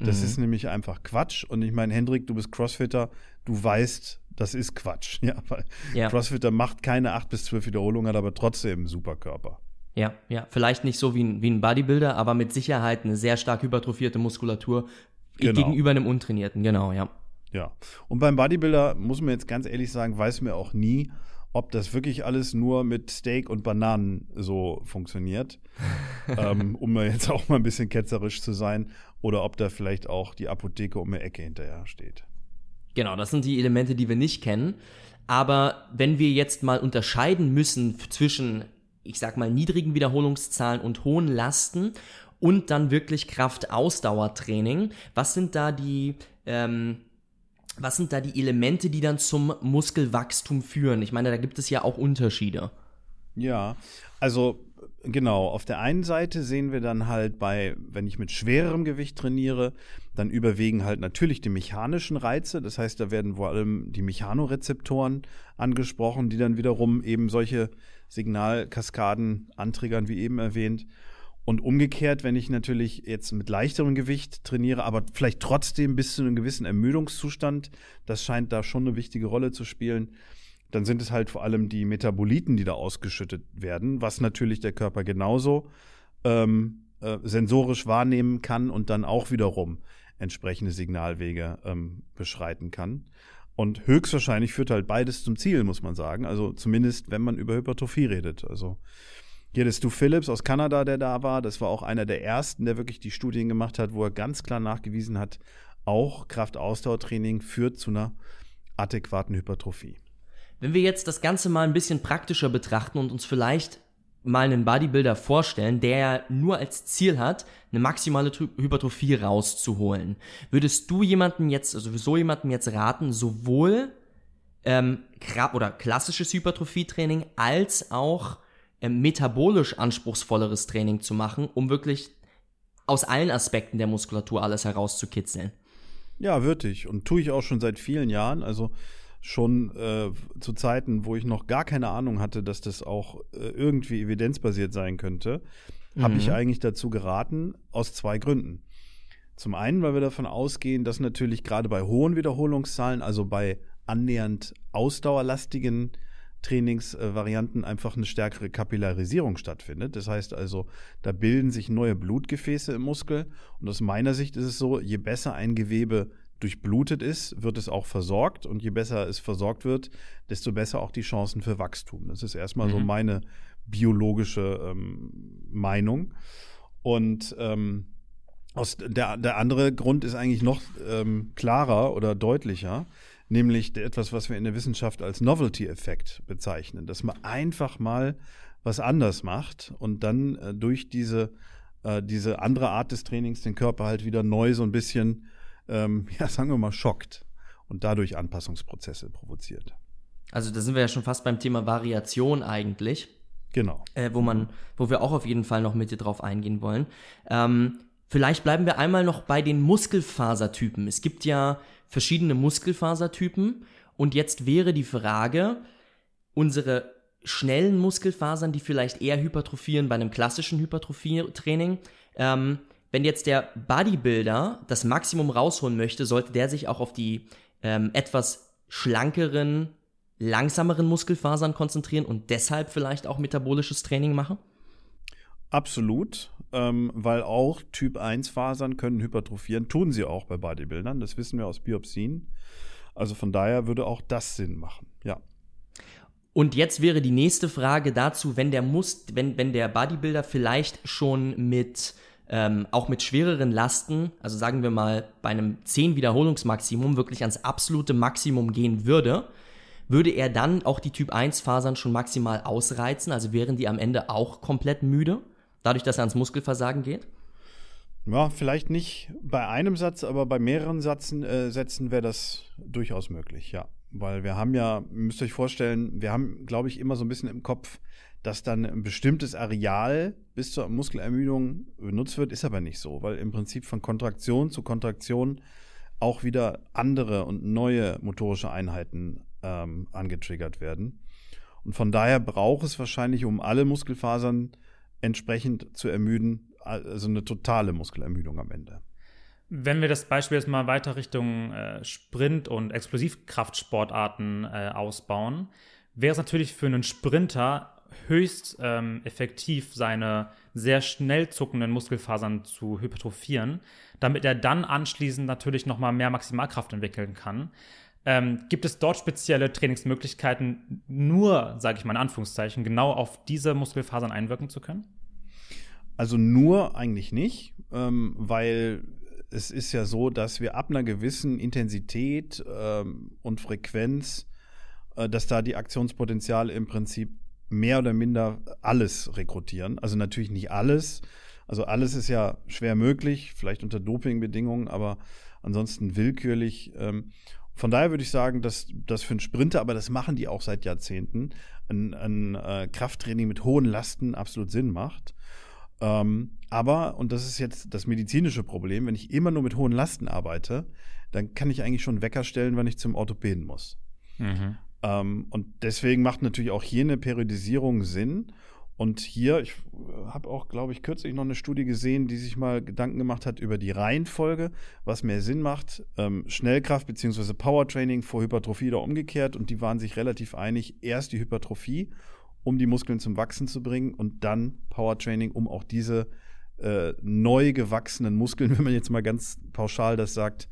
Das mhm. ist nämlich einfach Quatsch. Und ich meine, Hendrik, du bist Crossfitter, du weißt, das ist Quatsch. Ja, weil ja. Crossfitter macht keine acht bis zwölf Wiederholungen, hat aber trotzdem einen Superkörper. Ja, ja, vielleicht nicht so wie ein, wie ein Bodybuilder, aber mit Sicherheit eine sehr stark hypertrophierte Muskulatur genau. gegenüber einem untrainierten, genau, ja. Ja, und beim Bodybuilder muss man jetzt ganz ehrlich sagen, weiß mir auch nie, ob das wirklich alles nur mit Steak und Bananen so funktioniert, ähm, um jetzt auch mal ein bisschen ketzerisch zu sein, oder ob da vielleicht auch die Apotheke um die Ecke hinterher steht. Genau, das sind die Elemente, die wir nicht kennen. Aber wenn wir jetzt mal unterscheiden müssen zwischen, ich sag mal, niedrigen Wiederholungszahlen und hohen Lasten und dann wirklich Kraft-Ausdauertraining, was sind da die ähm, was sind da die Elemente, die dann zum Muskelwachstum führen? Ich meine, da gibt es ja auch Unterschiede. Ja, also genau, auf der einen Seite sehen wir dann halt bei, wenn ich mit schwererem Gewicht trainiere, dann überwiegen halt natürlich die mechanischen Reize. Das heißt, da werden vor allem die Mechanorezeptoren angesprochen, die dann wiederum eben solche Signalkaskaden antriggern, wie eben erwähnt. Und umgekehrt, wenn ich natürlich jetzt mit leichterem Gewicht trainiere, aber vielleicht trotzdem bis zu einem gewissen Ermüdungszustand, das scheint da schon eine wichtige Rolle zu spielen, dann sind es halt vor allem die Metaboliten, die da ausgeschüttet werden, was natürlich der Körper genauso ähm, äh, sensorisch wahrnehmen kann und dann auch wiederum entsprechende Signalwege ähm, beschreiten kann. Und höchstwahrscheinlich führt halt beides zum Ziel, muss man sagen. Also zumindest, wenn man über Hypertrophie redet. Also hier ist Stu Phillips aus Kanada, der da war. Das war auch einer der ersten, der wirklich die Studien gemacht hat, wo er ganz klar nachgewiesen hat, auch Kraftausdauertraining führt zu einer adäquaten Hypertrophie. Wenn wir jetzt das Ganze mal ein bisschen praktischer betrachten und uns vielleicht mal einen Bodybuilder vorstellen, der nur als Ziel hat, eine maximale Hypertrophie rauszuholen, würdest du jemanden jetzt, also so jemanden jetzt raten, sowohl ähm, oder klassisches Hypertrophietraining als auch metabolisch anspruchsvolleres Training zu machen, um wirklich aus allen Aspekten der Muskulatur alles herauszukitzeln. Ja, wirklich. Und tue ich auch schon seit vielen Jahren. Also schon äh, zu Zeiten, wo ich noch gar keine Ahnung hatte, dass das auch äh, irgendwie evidenzbasiert sein könnte, mhm. habe ich eigentlich dazu geraten, aus zwei Gründen. Zum einen, weil wir davon ausgehen, dass natürlich gerade bei hohen Wiederholungszahlen, also bei annähernd ausdauerlastigen Trainingsvarianten einfach eine stärkere Kapillarisierung stattfindet. Das heißt also, da bilden sich neue Blutgefäße im Muskel. Und aus meiner Sicht ist es so, je besser ein Gewebe durchblutet ist, wird es auch versorgt. Und je besser es versorgt wird, desto besser auch die Chancen für Wachstum. Das ist erstmal mhm. so meine biologische ähm, Meinung. Und ähm, aus der, der andere Grund ist eigentlich noch ähm, klarer oder deutlicher nämlich etwas, was wir in der Wissenschaft als Novelty-Effekt bezeichnen, dass man einfach mal was anders macht und dann äh, durch diese, äh, diese andere Art des Trainings den Körper halt wieder neu so ein bisschen, ähm, ja, sagen wir mal, schockt und dadurch Anpassungsprozesse provoziert. Also da sind wir ja schon fast beim Thema Variation eigentlich. Genau. Äh, wo man, wo wir auch auf jeden Fall noch mit dir drauf eingehen wollen. Ähm, vielleicht bleiben wir einmal noch bei den Muskelfasertypen. Es gibt ja verschiedene Muskelfasertypen. Und jetzt wäre die Frage, unsere schnellen Muskelfasern, die vielleicht eher hypertrophieren bei einem klassischen Hypertrophie-Training, ähm, wenn jetzt der Bodybuilder das Maximum rausholen möchte, sollte der sich auch auf die ähm, etwas schlankeren, langsameren Muskelfasern konzentrieren und deshalb vielleicht auch metabolisches Training machen? Absolut ähm, weil auch Typ-1-Fasern können hypertrophieren, tun sie auch bei Bodybuildern, das wissen wir aus Biopsien. Also von daher würde auch das Sinn machen, ja. Und jetzt wäre die nächste Frage dazu, wenn der muss, wenn, wenn der Bodybuilder vielleicht schon mit ähm, auch mit schwereren Lasten, also sagen wir mal bei einem 10 Wiederholungsmaximum wirklich ans absolute Maximum gehen würde, würde er dann auch die Typ-1-Fasern schon maximal ausreizen? Also wären die am Ende auch komplett müde, dadurch, dass er ans Muskelversagen geht? Ja, vielleicht nicht bei einem Satz, aber bei mehreren Sätzen, äh, Sätzen wäre das durchaus möglich, ja. Weil wir haben ja, müsst euch vorstellen, wir haben, glaube ich, immer so ein bisschen im Kopf, dass dann ein bestimmtes Areal bis zur Muskelermüdung benutzt wird, ist aber nicht so, weil im Prinzip von Kontraktion zu Kontraktion auch wieder andere und neue motorische Einheiten ähm, angetriggert werden. Und von daher braucht es wahrscheinlich, um alle Muskelfasern entsprechend zu ermüden, also eine totale Muskelermüdung am Ende. Wenn wir das Beispiel jetzt mal weiter Richtung äh, Sprint- und Explosivkraftsportarten äh, ausbauen, wäre es natürlich für einen Sprinter höchst ähm, effektiv, seine sehr schnell zuckenden Muskelfasern zu hypertrophieren, damit er dann anschließend natürlich nochmal mehr Maximalkraft entwickeln kann. Ähm, gibt es dort spezielle Trainingsmöglichkeiten, nur, sage ich mal in Anführungszeichen, genau auf diese Muskelfasern einwirken zu können? Also nur eigentlich nicht, ähm, weil es ist ja so, dass wir ab einer gewissen Intensität ähm, und Frequenz, äh, dass da die Aktionspotenziale im Prinzip mehr oder minder alles rekrutieren. Also natürlich nicht alles. Also alles ist ja schwer möglich, vielleicht unter Dopingbedingungen, aber ansonsten willkürlich. Ähm, von daher würde ich sagen, dass das für einen Sprinter, aber das machen die auch seit Jahrzehnten, ein, ein äh, Krafttraining mit hohen Lasten absolut Sinn macht. Ähm, aber, und das ist jetzt das medizinische Problem, wenn ich immer nur mit hohen Lasten arbeite, dann kann ich eigentlich schon Wecker stellen, wenn ich zum Orthopäden muss. Mhm. Ähm, und deswegen macht natürlich auch hier eine Periodisierung Sinn. Und hier, ich habe auch, glaube ich, kürzlich noch eine Studie gesehen, die sich mal Gedanken gemacht hat über die Reihenfolge, was mehr Sinn macht, ähm, Schnellkraft bzw. Powertraining vor Hypertrophie oder umgekehrt. Und die waren sich relativ einig, erst die Hypertrophie, um die Muskeln zum Wachsen zu bringen und dann Powertraining, um auch diese äh, neu gewachsenen Muskeln, wenn man jetzt mal ganz pauschal das sagt,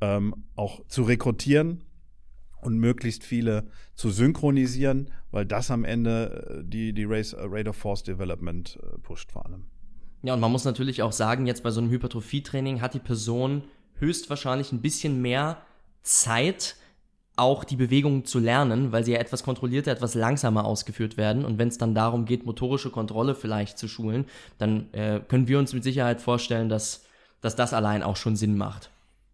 ähm, auch zu rekrutieren und möglichst viele zu synchronisieren, weil das am Ende äh, die, die Race, äh, Rate of Force Development äh, pusht vor allem. Ja, und man muss natürlich auch sagen, jetzt bei so einem Hypertrophie-Training hat die Person höchstwahrscheinlich ein bisschen mehr Zeit, auch die Bewegungen zu lernen, weil sie ja etwas kontrollierter, etwas langsamer ausgeführt werden. Und wenn es dann darum geht, motorische Kontrolle vielleicht zu schulen, dann äh, können wir uns mit Sicherheit vorstellen, dass, dass das allein auch schon Sinn macht.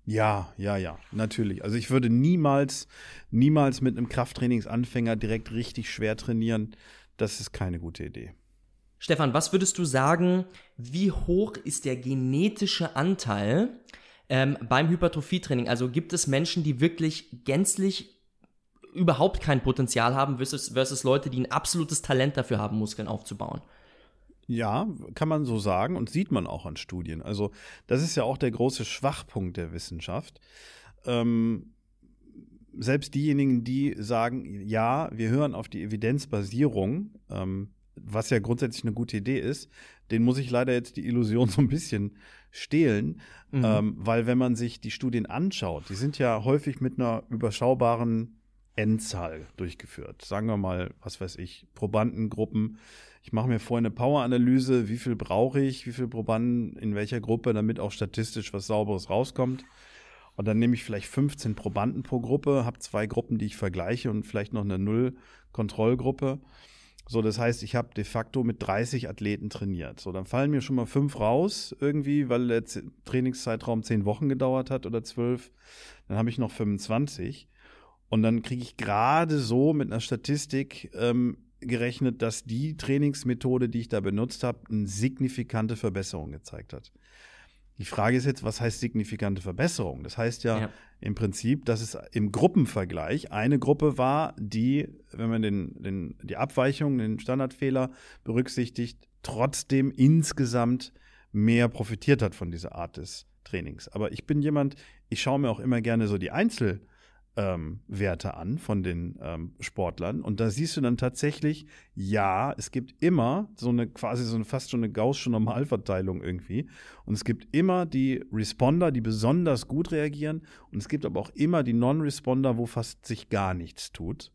Ja, ja, ja, natürlich. Also ich würde niemals, niemals mit einem Krafttrainingsanfänger direkt richtig schwer trainieren. Das ist keine gute Idee. Stefan, was würdest du sagen, wie hoch ist der genetische Anteil ähm, beim Hypertrophietraining? Also gibt es Menschen, die wirklich gänzlich überhaupt kein Potenzial haben versus, versus Leute, die ein absolutes Talent dafür haben, Muskeln aufzubauen? Ja, kann man so sagen und sieht man auch an Studien. Also das ist ja auch der große Schwachpunkt der Wissenschaft. Ähm, selbst diejenigen, die sagen, ja, wir hören auf die Evidenzbasierung, ähm, was ja grundsätzlich eine gute Idee ist, den muss ich leider jetzt die Illusion so ein bisschen stehlen, mhm. ähm, weil wenn man sich die Studien anschaut, die sind ja häufig mit einer überschaubaren Endzahl durchgeführt. Sagen wir mal, was weiß ich, Probandengruppen ich mache mir vorher eine Power-Analyse, wie viel brauche ich, wie viele Probanden in welcher Gruppe, damit auch statistisch was Sauberes rauskommt. Und dann nehme ich vielleicht 15 Probanden pro Gruppe, habe zwei Gruppen, die ich vergleiche und vielleicht noch eine Null-Kontrollgruppe. So, das heißt, ich habe de facto mit 30 Athleten trainiert. So, dann fallen mir schon mal fünf raus irgendwie, weil der Trainingszeitraum zehn Wochen gedauert hat oder zwölf. Dann habe ich noch 25. Und dann kriege ich gerade so mit einer Statistik ähm, gerechnet, dass die Trainingsmethode, die ich da benutzt habe, eine signifikante Verbesserung gezeigt hat. Die Frage ist jetzt, was heißt signifikante Verbesserung? Das heißt ja, ja, im Prinzip, dass es im Gruppenvergleich eine Gruppe war, die, wenn man den, den, die Abweichung, den Standardfehler berücksichtigt, trotzdem insgesamt mehr profitiert hat von dieser Art des Trainings. Aber ich bin jemand, ich schaue mir auch immer gerne so die Einzel- ähm, Werte an von den ähm, Sportlern. Und da siehst du dann tatsächlich, ja, es gibt immer so eine quasi so eine fast schon eine gaußsche Normalverteilung irgendwie. Und es gibt immer die Responder, die besonders gut reagieren. Und es gibt aber auch immer die Non-Responder, wo fast sich gar nichts tut.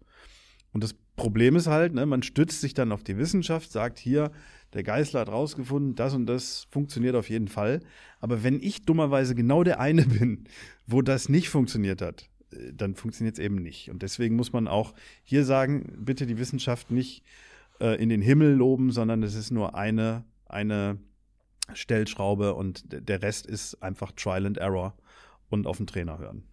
Und das Problem ist halt, ne, man stützt sich dann auf die Wissenschaft, sagt hier, der Geißler hat rausgefunden, das und das funktioniert auf jeden Fall. Aber wenn ich dummerweise genau der eine bin, wo das nicht funktioniert hat, dann funktioniert es eben nicht. Und deswegen muss man auch hier sagen, bitte die Wissenschaft nicht äh, in den Himmel loben, sondern es ist nur eine, eine Stellschraube und der Rest ist einfach Trial and Error und auf den Trainer hören.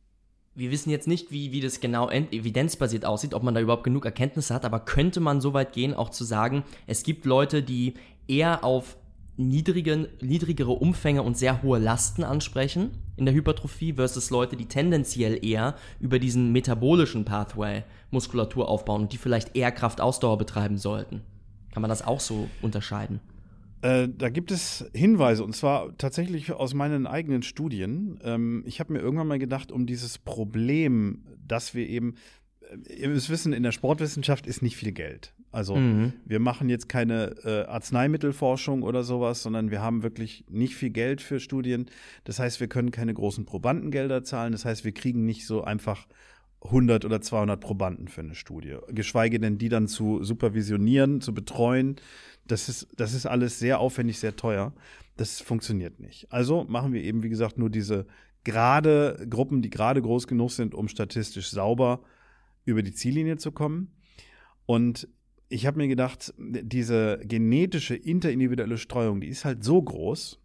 Wir wissen jetzt nicht, wie, wie das genau evidenzbasiert aussieht, ob man da überhaupt genug Erkenntnisse hat, aber könnte man so weit gehen, auch zu sagen, es gibt Leute, die eher auf niedrigen, niedrigere Umfänge und sehr hohe Lasten ansprechen in der Hypertrophie versus Leute, die tendenziell eher über diesen metabolischen Pathway Muskulatur aufbauen und die vielleicht eher Kraftausdauer betreiben sollten. Kann man das auch so unterscheiden? Äh, da gibt es Hinweise, und zwar tatsächlich aus meinen eigenen Studien. Ähm, ich habe mir irgendwann mal gedacht, um dieses Problem, dass wir eben, äh, ihr müsst wissen, in der Sportwissenschaft ist nicht viel Geld. Also mhm. wir machen jetzt keine äh, Arzneimittelforschung oder sowas, sondern wir haben wirklich nicht viel Geld für Studien. Das heißt, wir können keine großen Probandengelder zahlen. Das heißt, wir kriegen nicht so einfach 100 oder 200 Probanden für eine Studie. Geschweige denn, die dann zu supervisionieren, zu betreuen. Das ist, das ist alles sehr aufwendig, sehr teuer. Das funktioniert nicht. Also machen wir eben, wie gesagt, nur diese gerade Gruppen, die gerade groß genug sind, um statistisch sauber über die Ziellinie zu kommen. Und ich habe mir gedacht, diese genetische interindividuelle Streuung, die ist halt so groß,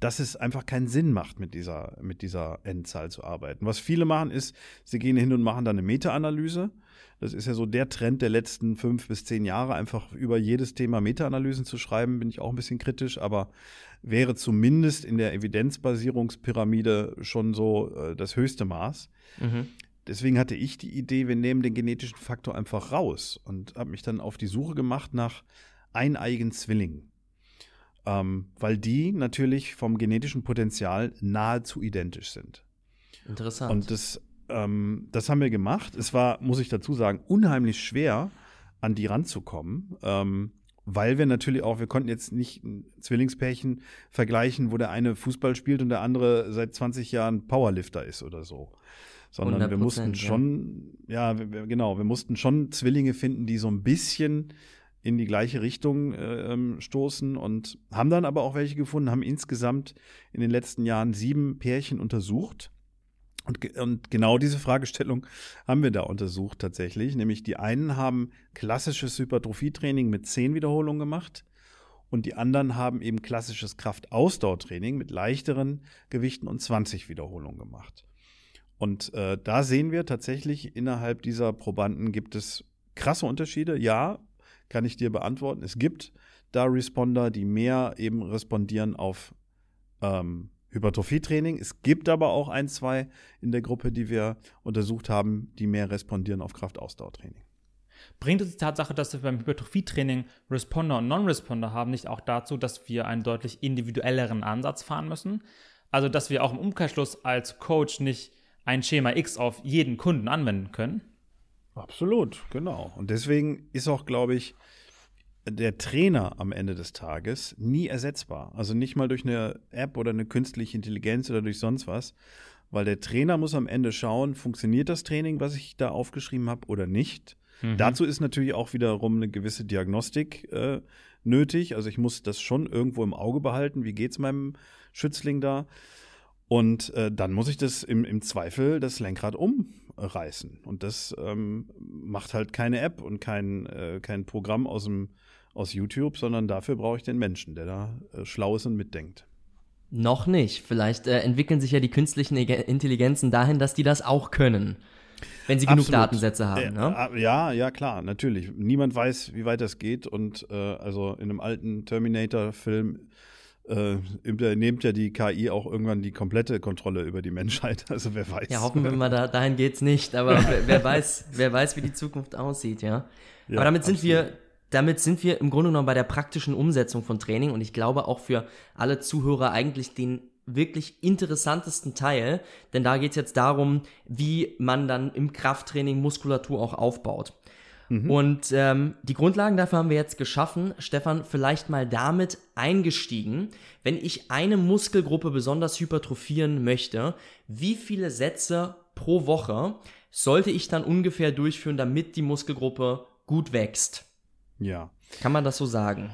dass es einfach keinen Sinn macht, mit dieser, mit dieser Endzahl zu arbeiten. Was viele machen, ist, sie gehen hin und machen dann eine Meta-Analyse. Das ist ja so der Trend der letzten fünf bis zehn Jahre, einfach über jedes Thema Meta-Analysen zu schreiben, bin ich auch ein bisschen kritisch, aber wäre zumindest in der Evidenzbasierungspyramide schon so äh, das höchste Maß. Mhm. Deswegen hatte ich die Idee, wir nehmen den genetischen Faktor einfach raus und habe mich dann auf die Suche gemacht nach eineigen Zwillingen ähm, weil die natürlich vom genetischen Potenzial nahezu identisch sind. Interessant. Und das, ähm, das haben wir gemacht. Es war, muss ich dazu sagen, unheimlich schwer, an die ranzukommen. Ähm, weil wir natürlich auch, wir konnten jetzt nicht ein Zwillingspärchen vergleichen, wo der eine Fußball spielt und der andere seit 20 Jahren Powerlifter ist oder so. Sondern wir mussten schon, ja, ja wir, genau, wir mussten schon Zwillinge finden, die so ein bisschen in die gleiche Richtung äh, ähm, stoßen und haben dann aber auch welche gefunden, haben insgesamt in den letzten Jahren sieben Pärchen untersucht. Und, und genau diese Fragestellung haben wir da untersucht tatsächlich. Nämlich die einen haben klassisches Hypertrophietraining mit zehn Wiederholungen gemacht und die anderen haben eben klassisches Kraftausdauertraining mit leichteren Gewichten und 20 Wiederholungen gemacht. Und äh, da sehen wir tatsächlich, innerhalb dieser Probanden gibt es krasse Unterschiede. Ja, kann ich dir beantworten. Es gibt da Responder, die mehr eben respondieren auf ähm, Hypertrophietraining. Es gibt aber auch ein, zwei in der Gruppe, die wir untersucht haben, die mehr respondieren auf Kraftausdauertraining. Bringt es die Tatsache, dass wir beim Hypertrophietraining Responder und Non-Responder haben, nicht auch dazu, dass wir einen deutlich individuelleren Ansatz fahren müssen? Also, dass wir auch im Umkehrschluss als Coach nicht ein Schema X auf jeden Kunden anwenden können? Absolut, genau. Und deswegen ist auch, glaube ich, der Trainer am Ende des Tages nie ersetzbar. Also nicht mal durch eine App oder eine künstliche Intelligenz oder durch sonst was, weil der Trainer muss am Ende schauen, funktioniert das Training, was ich da aufgeschrieben habe oder nicht. Mhm. Dazu ist natürlich auch wiederum eine gewisse Diagnostik äh, nötig. Also ich muss das schon irgendwo im Auge behalten. Wie geht es meinem Schützling da? Und äh, dann muss ich das im, im Zweifel das Lenkrad umreißen. Und das ähm, macht halt keine App und kein, äh, kein Programm aus, dem, aus YouTube, sondern dafür brauche ich den Menschen, der da äh, schlau ist und mitdenkt. Noch nicht. Vielleicht äh, entwickeln sich ja die künstlichen Intelligenzen dahin, dass die das auch können. Wenn sie genug Absolut. Datensätze haben. Ne? Äh, ja, ja, klar, natürlich. Niemand weiß, wie weit das geht. Und äh, also in einem alten Terminator-Film äh, übernimmt ja die KI auch irgendwann die komplette Kontrolle über die Menschheit. Also wer weiß. Ja, hoffen wir mal, da, dahin geht's nicht. Aber wer, wer, weiß, wer weiß, wie die Zukunft aussieht, ja. ja aber damit sind absolut. wir, damit sind wir im Grunde genommen bei der praktischen Umsetzung von Training und ich glaube auch für alle Zuhörer eigentlich den wirklich interessantesten Teil, denn da geht es jetzt darum, wie man dann im Krafttraining Muskulatur auch aufbaut. Mhm. Und ähm, die Grundlagen dafür haben wir jetzt geschaffen. Stefan, vielleicht mal damit eingestiegen. Wenn ich eine Muskelgruppe besonders hypertrophieren möchte, wie viele Sätze pro Woche sollte ich dann ungefähr durchführen, damit die Muskelgruppe gut wächst? Ja. Kann man das so sagen?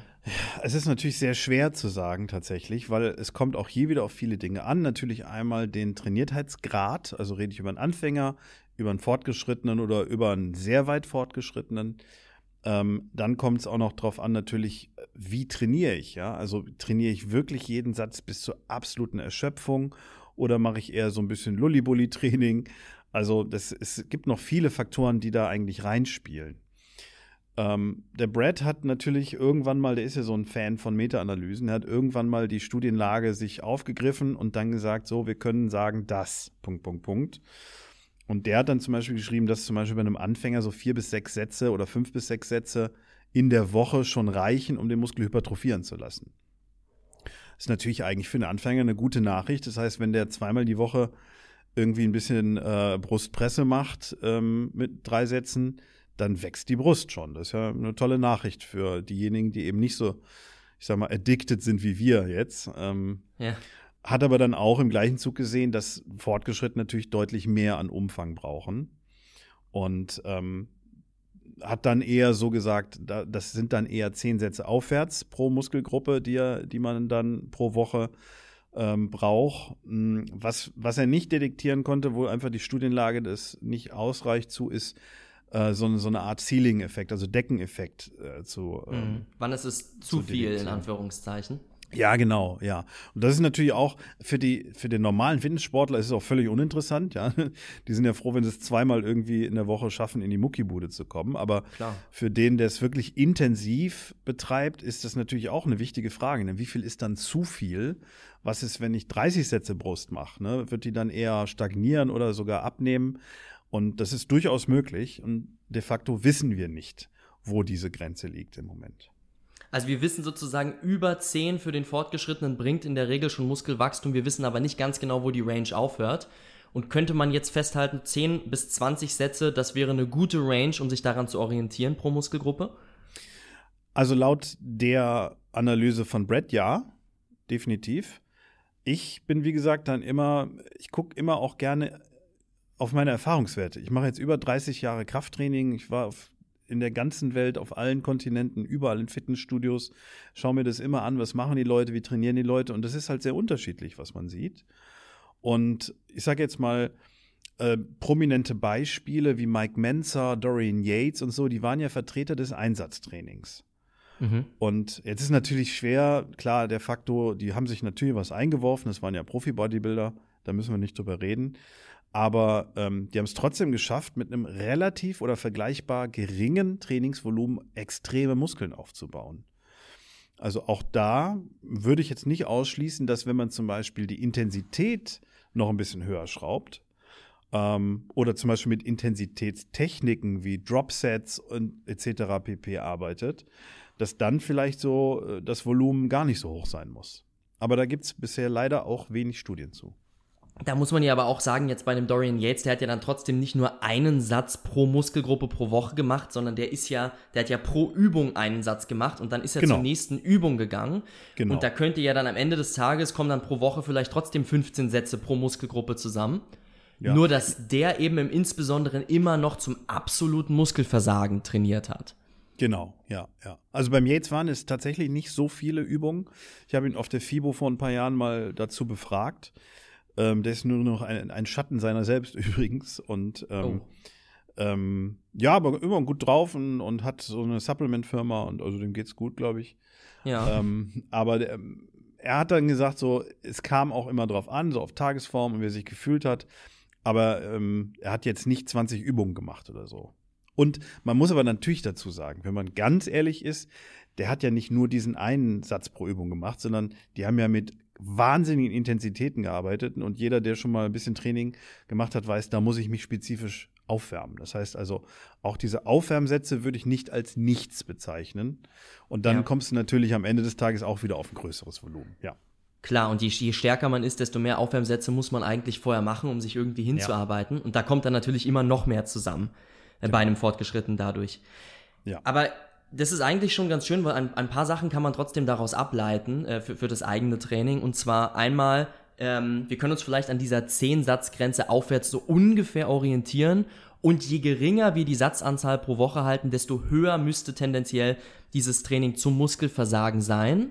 Es ist natürlich sehr schwer zu sagen tatsächlich, weil es kommt auch hier wieder auf viele Dinge an. Natürlich einmal den Trainiertheitsgrad, also rede ich über einen Anfänger, über einen Fortgeschrittenen oder über einen sehr weit Fortgeschrittenen. Ähm, dann kommt es auch noch darauf an, natürlich, wie trainiere ich, ja? Also trainiere ich wirklich jeden Satz bis zur absoluten Erschöpfung oder mache ich eher so ein bisschen Lullibulli-Training? Also das, es gibt noch viele Faktoren, die da eigentlich reinspielen. Ähm, der Brad hat natürlich irgendwann mal, der ist ja so ein Fan von Meta-Analysen, hat irgendwann mal die Studienlage sich aufgegriffen und dann gesagt, so, wir können sagen, das, Punkt, Punkt, Punkt. Und der hat dann zum Beispiel geschrieben, dass zum Beispiel bei einem Anfänger so vier bis sechs Sätze oder fünf bis sechs Sätze in der Woche schon reichen, um den Muskel hypertrophieren zu lassen. Das ist natürlich eigentlich für einen Anfänger eine gute Nachricht. Das heißt, wenn der zweimal die Woche irgendwie ein bisschen äh, Brustpresse macht ähm, mit drei Sätzen, dann wächst die Brust schon. Das ist ja eine tolle Nachricht für diejenigen, die eben nicht so, ich sag mal, addicted sind wie wir jetzt. Ähm, ja. Hat aber dann auch im gleichen Zug gesehen, dass Fortgeschritt natürlich deutlich mehr an Umfang brauchen. Und ähm, hat dann eher so gesagt, da, das sind dann eher zehn Sätze aufwärts pro Muskelgruppe, die, er, die man dann pro Woche ähm, braucht. Hm, was, was er nicht detektieren konnte, wo einfach die Studienlage das nicht ausreicht zu, ist äh, so, so, eine Art Ceiling-Effekt, also Deckeneffekt äh, zu. Ähm, mhm. Wann ist es zu, zu viel, in Anführungszeichen? Ja, genau, ja. Und das ist natürlich auch für die, für den normalen Fitnesssportler ist es auch völlig uninteressant, ja. Die sind ja froh, wenn sie es zweimal irgendwie in der Woche schaffen, in die Muckibude zu kommen. Aber Klar. für den, der es wirklich intensiv betreibt, ist das natürlich auch eine wichtige Frage. Ne? Wie viel ist dann zu viel? Was ist, wenn ich 30 Sätze Brust mache? Ne? Wird die dann eher stagnieren oder sogar abnehmen? Und das ist durchaus möglich. Und de facto wissen wir nicht, wo diese Grenze liegt im Moment. Also wir wissen sozusagen, über 10 für den Fortgeschrittenen bringt in der Regel schon Muskelwachstum. Wir wissen aber nicht ganz genau, wo die Range aufhört. Und könnte man jetzt festhalten, 10 bis 20 Sätze, das wäre eine gute Range, um sich daran zu orientieren pro Muskelgruppe? Also laut der Analyse von Brett ja, definitiv. Ich bin, wie gesagt, dann immer, ich gucke immer auch gerne auf meine Erfahrungswerte. Ich mache jetzt über 30 Jahre Krafttraining. Ich war auf in der ganzen Welt, auf allen Kontinenten, überall in Fitnessstudios. Schau mir das immer an, was machen die Leute, wie trainieren die Leute. Und das ist halt sehr unterschiedlich, was man sieht. Und ich sage jetzt mal, äh, prominente Beispiele wie Mike Menzer, Dorian Yates und so, die waren ja Vertreter des Einsatztrainings. Mhm. Und jetzt ist natürlich schwer, klar, der Faktor, die haben sich natürlich was eingeworfen, das waren ja Profi-Bodybuilder, da müssen wir nicht drüber reden. Aber ähm, die haben es trotzdem geschafft, mit einem relativ oder vergleichbar geringen Trainingsvolumen extreme Muskeln aufzubauen. Also auch da würde ich jetzt nicht ausschließen, dass wenn man zum Beispiel die Intensität noch ein bisschen höher schraubt ähm, oder zum Beispiel mit Intensitätstechniken wie Dropsets und etc. pp arbeitet, dass dann vielleicht so äh, das Volumen gar nicht so hoch sein muss. Aber da gibt es bisher leider auch wenig Studien zu. Da muss man ja aber auch sagen, jetzt bei dem Dorian Yates, der hat ja dann trotzdem nicht nur einen Satz pro Muskelgruppe pro Woche gemacht, sondern der ist ja, der hat ja pro Übung einen Satz gemacht und dann ist er genau. zur nächsten Übung gegangen. Genau. Und da könnte ja dann am Ende des Tages kommen dann pro Woche vielleicht trotzdem 15 Sätze pro Muskelgruppe zusammen. Ja. Nur, dass der eben im Insbesonderen immer noch zum absoluten Muskelversagen trainiert hat. Genau, ja, ja. Also beim Yates waren es tatsächlich nicht so viele Übungen. Ich habe ihn auf der FIBO vor ein paar Jahren mal dazu befragt. Ähm, der ist nur noch ein, ein, Schatten seiner selbst übrigens. Und ähm, oh. ähm, ja, aber immer gut drauf und, und hat so eine Supplement-Firma und also dem geht's gut, glaube ich. Ja. Ähm, aber der, er hat dann gesagt, so, es kam auch immer drauf an, so auf Tagesform und wie er sich gefühlt hat. Aber ähm, er hat jetzt nicht 20 Übungen gemacht oder so. Und man muss aber natürlich dazu sagen, wenn man ganz ehrlich ist, der hat ja nicht nur diesen einen Satz pro Übung gemacht, sondern die haben ja mit wahnsinnigen Intensitäten gearbeitet und jeder, der schon mal ein bisschen Training gemacht hat, weiß, da muss ich mich spezifisch aufwärmen. Das heißt also, auch diese Aufwärmsätze würde ich nicht als nichts bezeichnen. Und dann ja. kommst du natürlich am Ende des Tages auch wieder auf ein größeres Volumen. Ja. Klar, und je, je, stärker man ist, desto mehr Aufwärmsätze muss man eigentlich vorher machen, um sich irgendwie hinzuarbeiten. Ja. Und da kommt dann natürlich immer noch mehr zusammen äh, genau. bei einem Fortgeschritten dadurch. Ja. Aber das ist eigentlich schon ganz schön, weil ein, ein paar Sachen kann man trotzdem daraus ableiten äh, für, für das eigene Training. Und zwar einmal, ähm, wir können uns vielleicht an dieser 10-Satz-Grenze aufwärts so ungefähr orientieren. Und je geringer wir die Satzanzahl pro Woche halten, desto höher müsste tendenziell dieses Training zum Muskelversagen sein,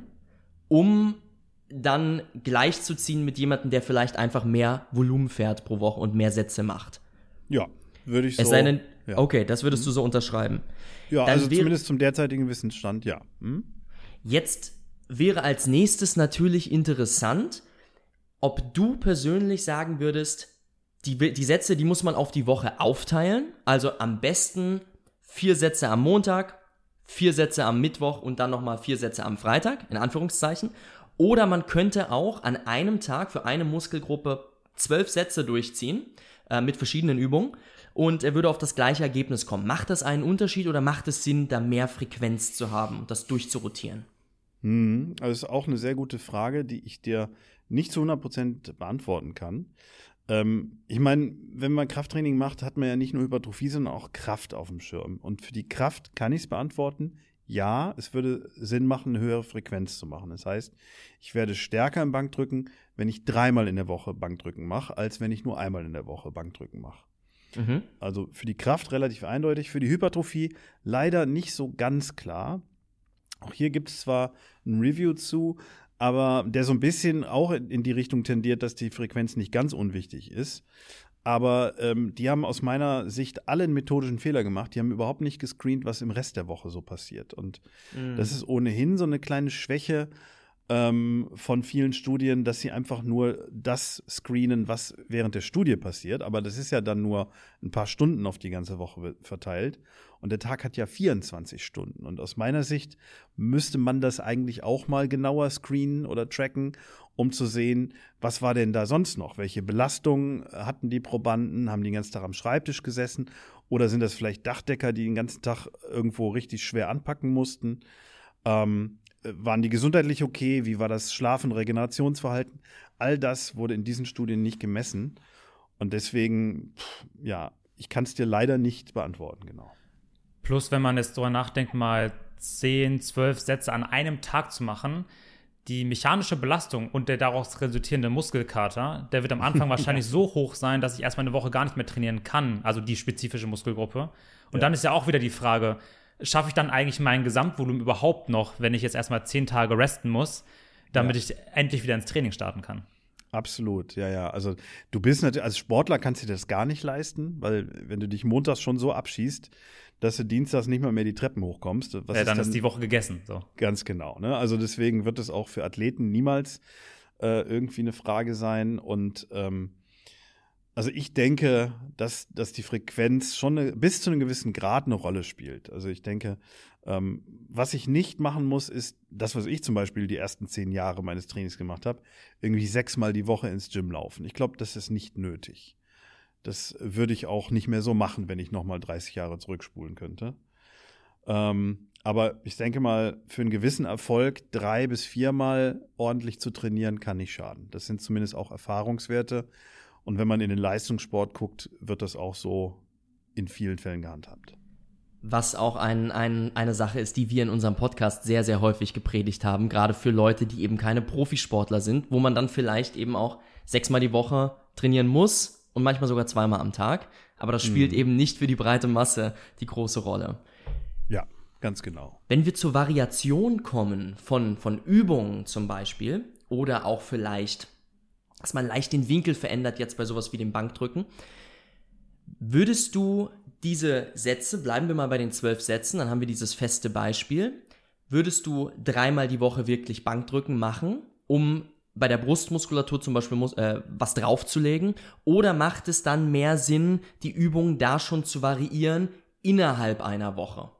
um dann gleichzuziehen mit jemandem, der vielleicht einfach mehr Volumen fährt pro Woche und mehr Sätze macht. Ja, würde ich so. Es sei denn, ja. okay, das würdest du so unterschreiben. Ja, also zumindest zum derzeitigen Wissensstand, ja. Hm? Jetzt wäre als nächstes natürlich interessant, ob du persönlich sagen würdest, die, die Sätze, die muss man auf die Woche aufteilen. Also am besten vier Sätze am Montag, vier Sätze am Mittwoch und dann nochmal vier Sätze am Freitag, in Anführungszeichen. Oder man könnte auch an einem Tag für eine Muskelgruppe zwölf Sätze durchziehen äh, mit verschiedenen Übungen und er würde auf das gleiche Ergebnis kommen. Macht das einen Unterschied oder macht es Sinn, da mehr Frequenz zu haben und das durchzurotieren? Mhm. Also das ist auch eine sehr gute Frage, die ich dir nicht zu 100% beantworten kann. Ähm, ich meine, wenn man Krafttraining macht, hat man ja nicht nur Hypertrophie, sondern auch Kraft auf dem Schirm. Und für die Kraft kann ich es beantworten. Ja, es würde Sinn machen, eine höhere Frequenz zu machen. Das heißt, ich werde stärker im Bankdrücken, wenn ich dreimal in der Woche Bankdrücken mache, als wenn ich nur einmal in der Woche Bankdrücken mache. Mhm. Also für die Kraft relativ eindeutig, für die Hypertrophie leider nicht so ganz klar. Auch hier gibt es zwar ein Review zu, aber der so ein bisschen auch in die Richtung tendiert, dass die Frequenz nicht ganz unwichtig ist. Aber ähm, die haben aus meiner Sicht alle einen methodischen Fehler gemacht. Die haben überhaupt nicht gescreent, was im Rest der Woche so passiert. Und das ist ohnehin so eine kleine Schwäche ähm, von vielen Studien, dass sie einfach nur das screenen, was während der Studie passiert. Aber das ist ja dann nur ein paar Stunden auf die ganze Woche verteilt. Und der Tag hat ja 24 Stunden. Und aus meiner Sicht müsste man das eigentlich auch mal genauer screenen oder tracken, um zu sehen, was war denn da sonst noch? Welche Belastungen hatten die Probanden? Haben die den ganzen Tag am Schreibtisch gesessen? Oder sind das vielleicht Dachdecker, die den ganzen Tag irgendwo richtig schwer anpacken mussten? Ähm, waren die gesundheitlich okay? Wie war das Schlaf- und Regenerationsverhalten? All das wurde in diesen Studien nicht gemessen. Und deswegen, pff, ja, ich kann es dir leider nicht beantworten, genau. Plus, wenn man jetzt drüber nachdenkt, mal 10, 12 Sätze an einem Tag zu machen, die mechanische Belastung und der daraus resultierende Muskelkater, der wird am Anfang wahrscheinlich so hoch sein, dass ich erstmal eine Woche gar nicht mehr trainieren kann, also die spezifische Muskelgruppe. Und dann ist ja auch wieder die Frage, schaffe ich dann eigentlich mein Gesamtvolumen überhaupt noch, wenn ich jetzt erstmal 10 Tage resten muss, damit ich endlich wieder ins Training starten kann? Absolut, ja, ja. Also du bist natürlich, als Sportler kannst du dir das gar nicht leisten, weil wenn du dich montags schon so abschießt, dass du dienstags nicht mal mehr die Treppen hochkommst. Was Ja, dann ist die Woche gegessen. So. Ganz genau. Ne? Also deswegen wird es auch für Athleten niemals äh, irgendwie eine Frage sein. Und ähm, also ich denke, dass, dass die Frequenz schon eine, bis zu einem gewissen Grad eine Rolle spielt. Also ich denke, ähm, was ich nicht machen muss, ist das, was ich zum Beispiel die ersten zehn Jahre meines Trainings gemacht habe, irgendwie sechsmal die Woche ins Gym laufen. Ich glaube, das ist nicht nötig. Das würde ich auch nicht mehr so machen, wenn ich nochmal 30 Jahre zurückspulen könnte. Ähm, aber ich denke mal, für einen gewissen Erfolg drei bis viermal ordentlich zu trainieren, kann nicht schaden. Das sind zumindest auch Erfahrungswerte. Und wenn man in den Leistungssport guckt, wird das auch so in vielen Fällen gehandhabt. Was auch ein, ein, eine Sache ist, die wir in unserem Podcast sehr, sehr häufig gepredigt haben, gerade für Leute, die eben keine Profisportler sind, wo man dann vielleicht eben auch sechsmal die Woche trainieren muss und manchmal sogar zweimal am Tag. Aber das spielt eben nicht für die breite Masse die große Rolle. Ja, ganz genau. Wenn wir zur Variation kommen von, von Übungen zum Beispiel oder auch vielleicht, dass man leicht den Winkel verändert jetzt bei sowas wie dem Bankdrücken, würdest du diese Sätze, bleiben wir mal bei den zwölf Sätzen, dann haben wir dieses feste Beispiel, würdest du dreimal die Woche wirklich Bankdrücken machen, um bei der Brustmuskulatur zum Beispiel mus- äh, was draufzulegen? Oder macht es dann mehr Sinn, die Übung da schon zu variieren innerhalb einer Woche?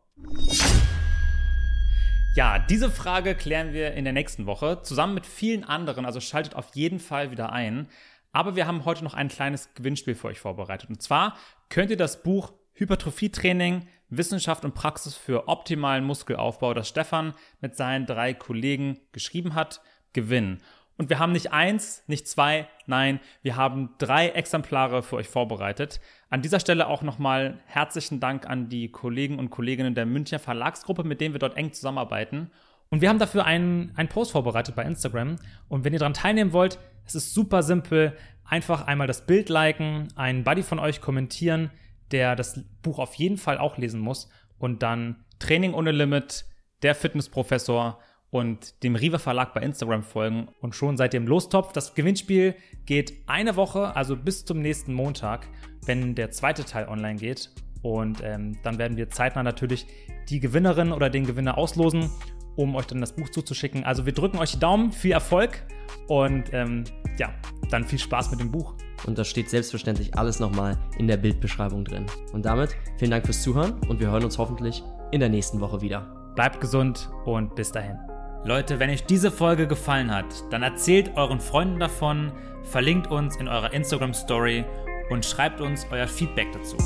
Ja, diese Frage klären wir in der nächsten Woche zusammen mit vielen anderen, also schaltet auf jeden Fall wieder ein. Aber wir haben heute noch ein kleines Gewinnspiel für euch vorbereitet. Und zwar könnt ihr das Buch Hypertrophietraining, Wissenschaft und Praxis für optimalen Muskelaufbau, das Stefan mit seinen drei Kollegen geschrieben hat, gewinnen. Und wir haben nicht eins, nicht zwei, nein, wir haben drei Exemplare für euch vorbereitet. An dieser Stelle auch nochmal herzlichen Dank an die Kollegen und Kolleginnen der Münchner Verlagsgruppe, mit denen wir dort eng zusammenarbeiten. Und wir haben dafür einen, einen Post vorbereitet bei Instagram. Und wenn ihr daran teilnehmen wollt, es ist super simpel. Einfach einmal das Bild liken, einen Buddy von euch kommentieren, der das Buch auf jeden Fall auch lesen muss und dann Training ohne Limit, der Fitnessprofessor und dem Riva Verlag bei Instagram folgen und schon seit dem Lostopf. Das Gewinnspiel geht eine Woche, also bis zum nächsten Montag, wenn der zweite Teil online geht. Und ähm, dann werden wir zeitnah natürlich die Gewinnerin oder den Gewinner auslosen, um euch dann das Buch zuzuschicken. Also wir drücken euch die Daumen, viel Erfolg und ähm, ja, dann viel Spaß mit dem Buch. Und da steht selbstverständlich alles nochmal in der Bildbeschreibung drin. Und damit vielen Dank fürs Zuhören und wir hören uns hoffentlich in der nächsten Woche wieder. Bleibt gesund und bis dahin. Leute, wenn euch diese Folge gefallen hat, dann erzählt euren Freunden davon, verlinkt uns in eurer Instagram Story und schreibt uns euer Feedback dazu.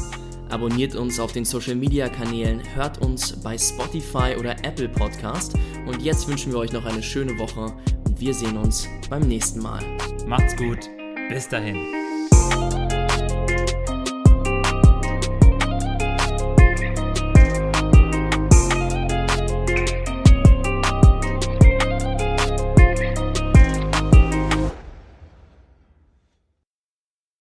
Abonniert uns auf den Social Media Kanälen, hört uns bei Spotify oder Apple Podcast und jetzt wünschen wir euch noch eine schöne Woche und wir sehen uns beim nächsten Mal. Macht's gut, bis dahin.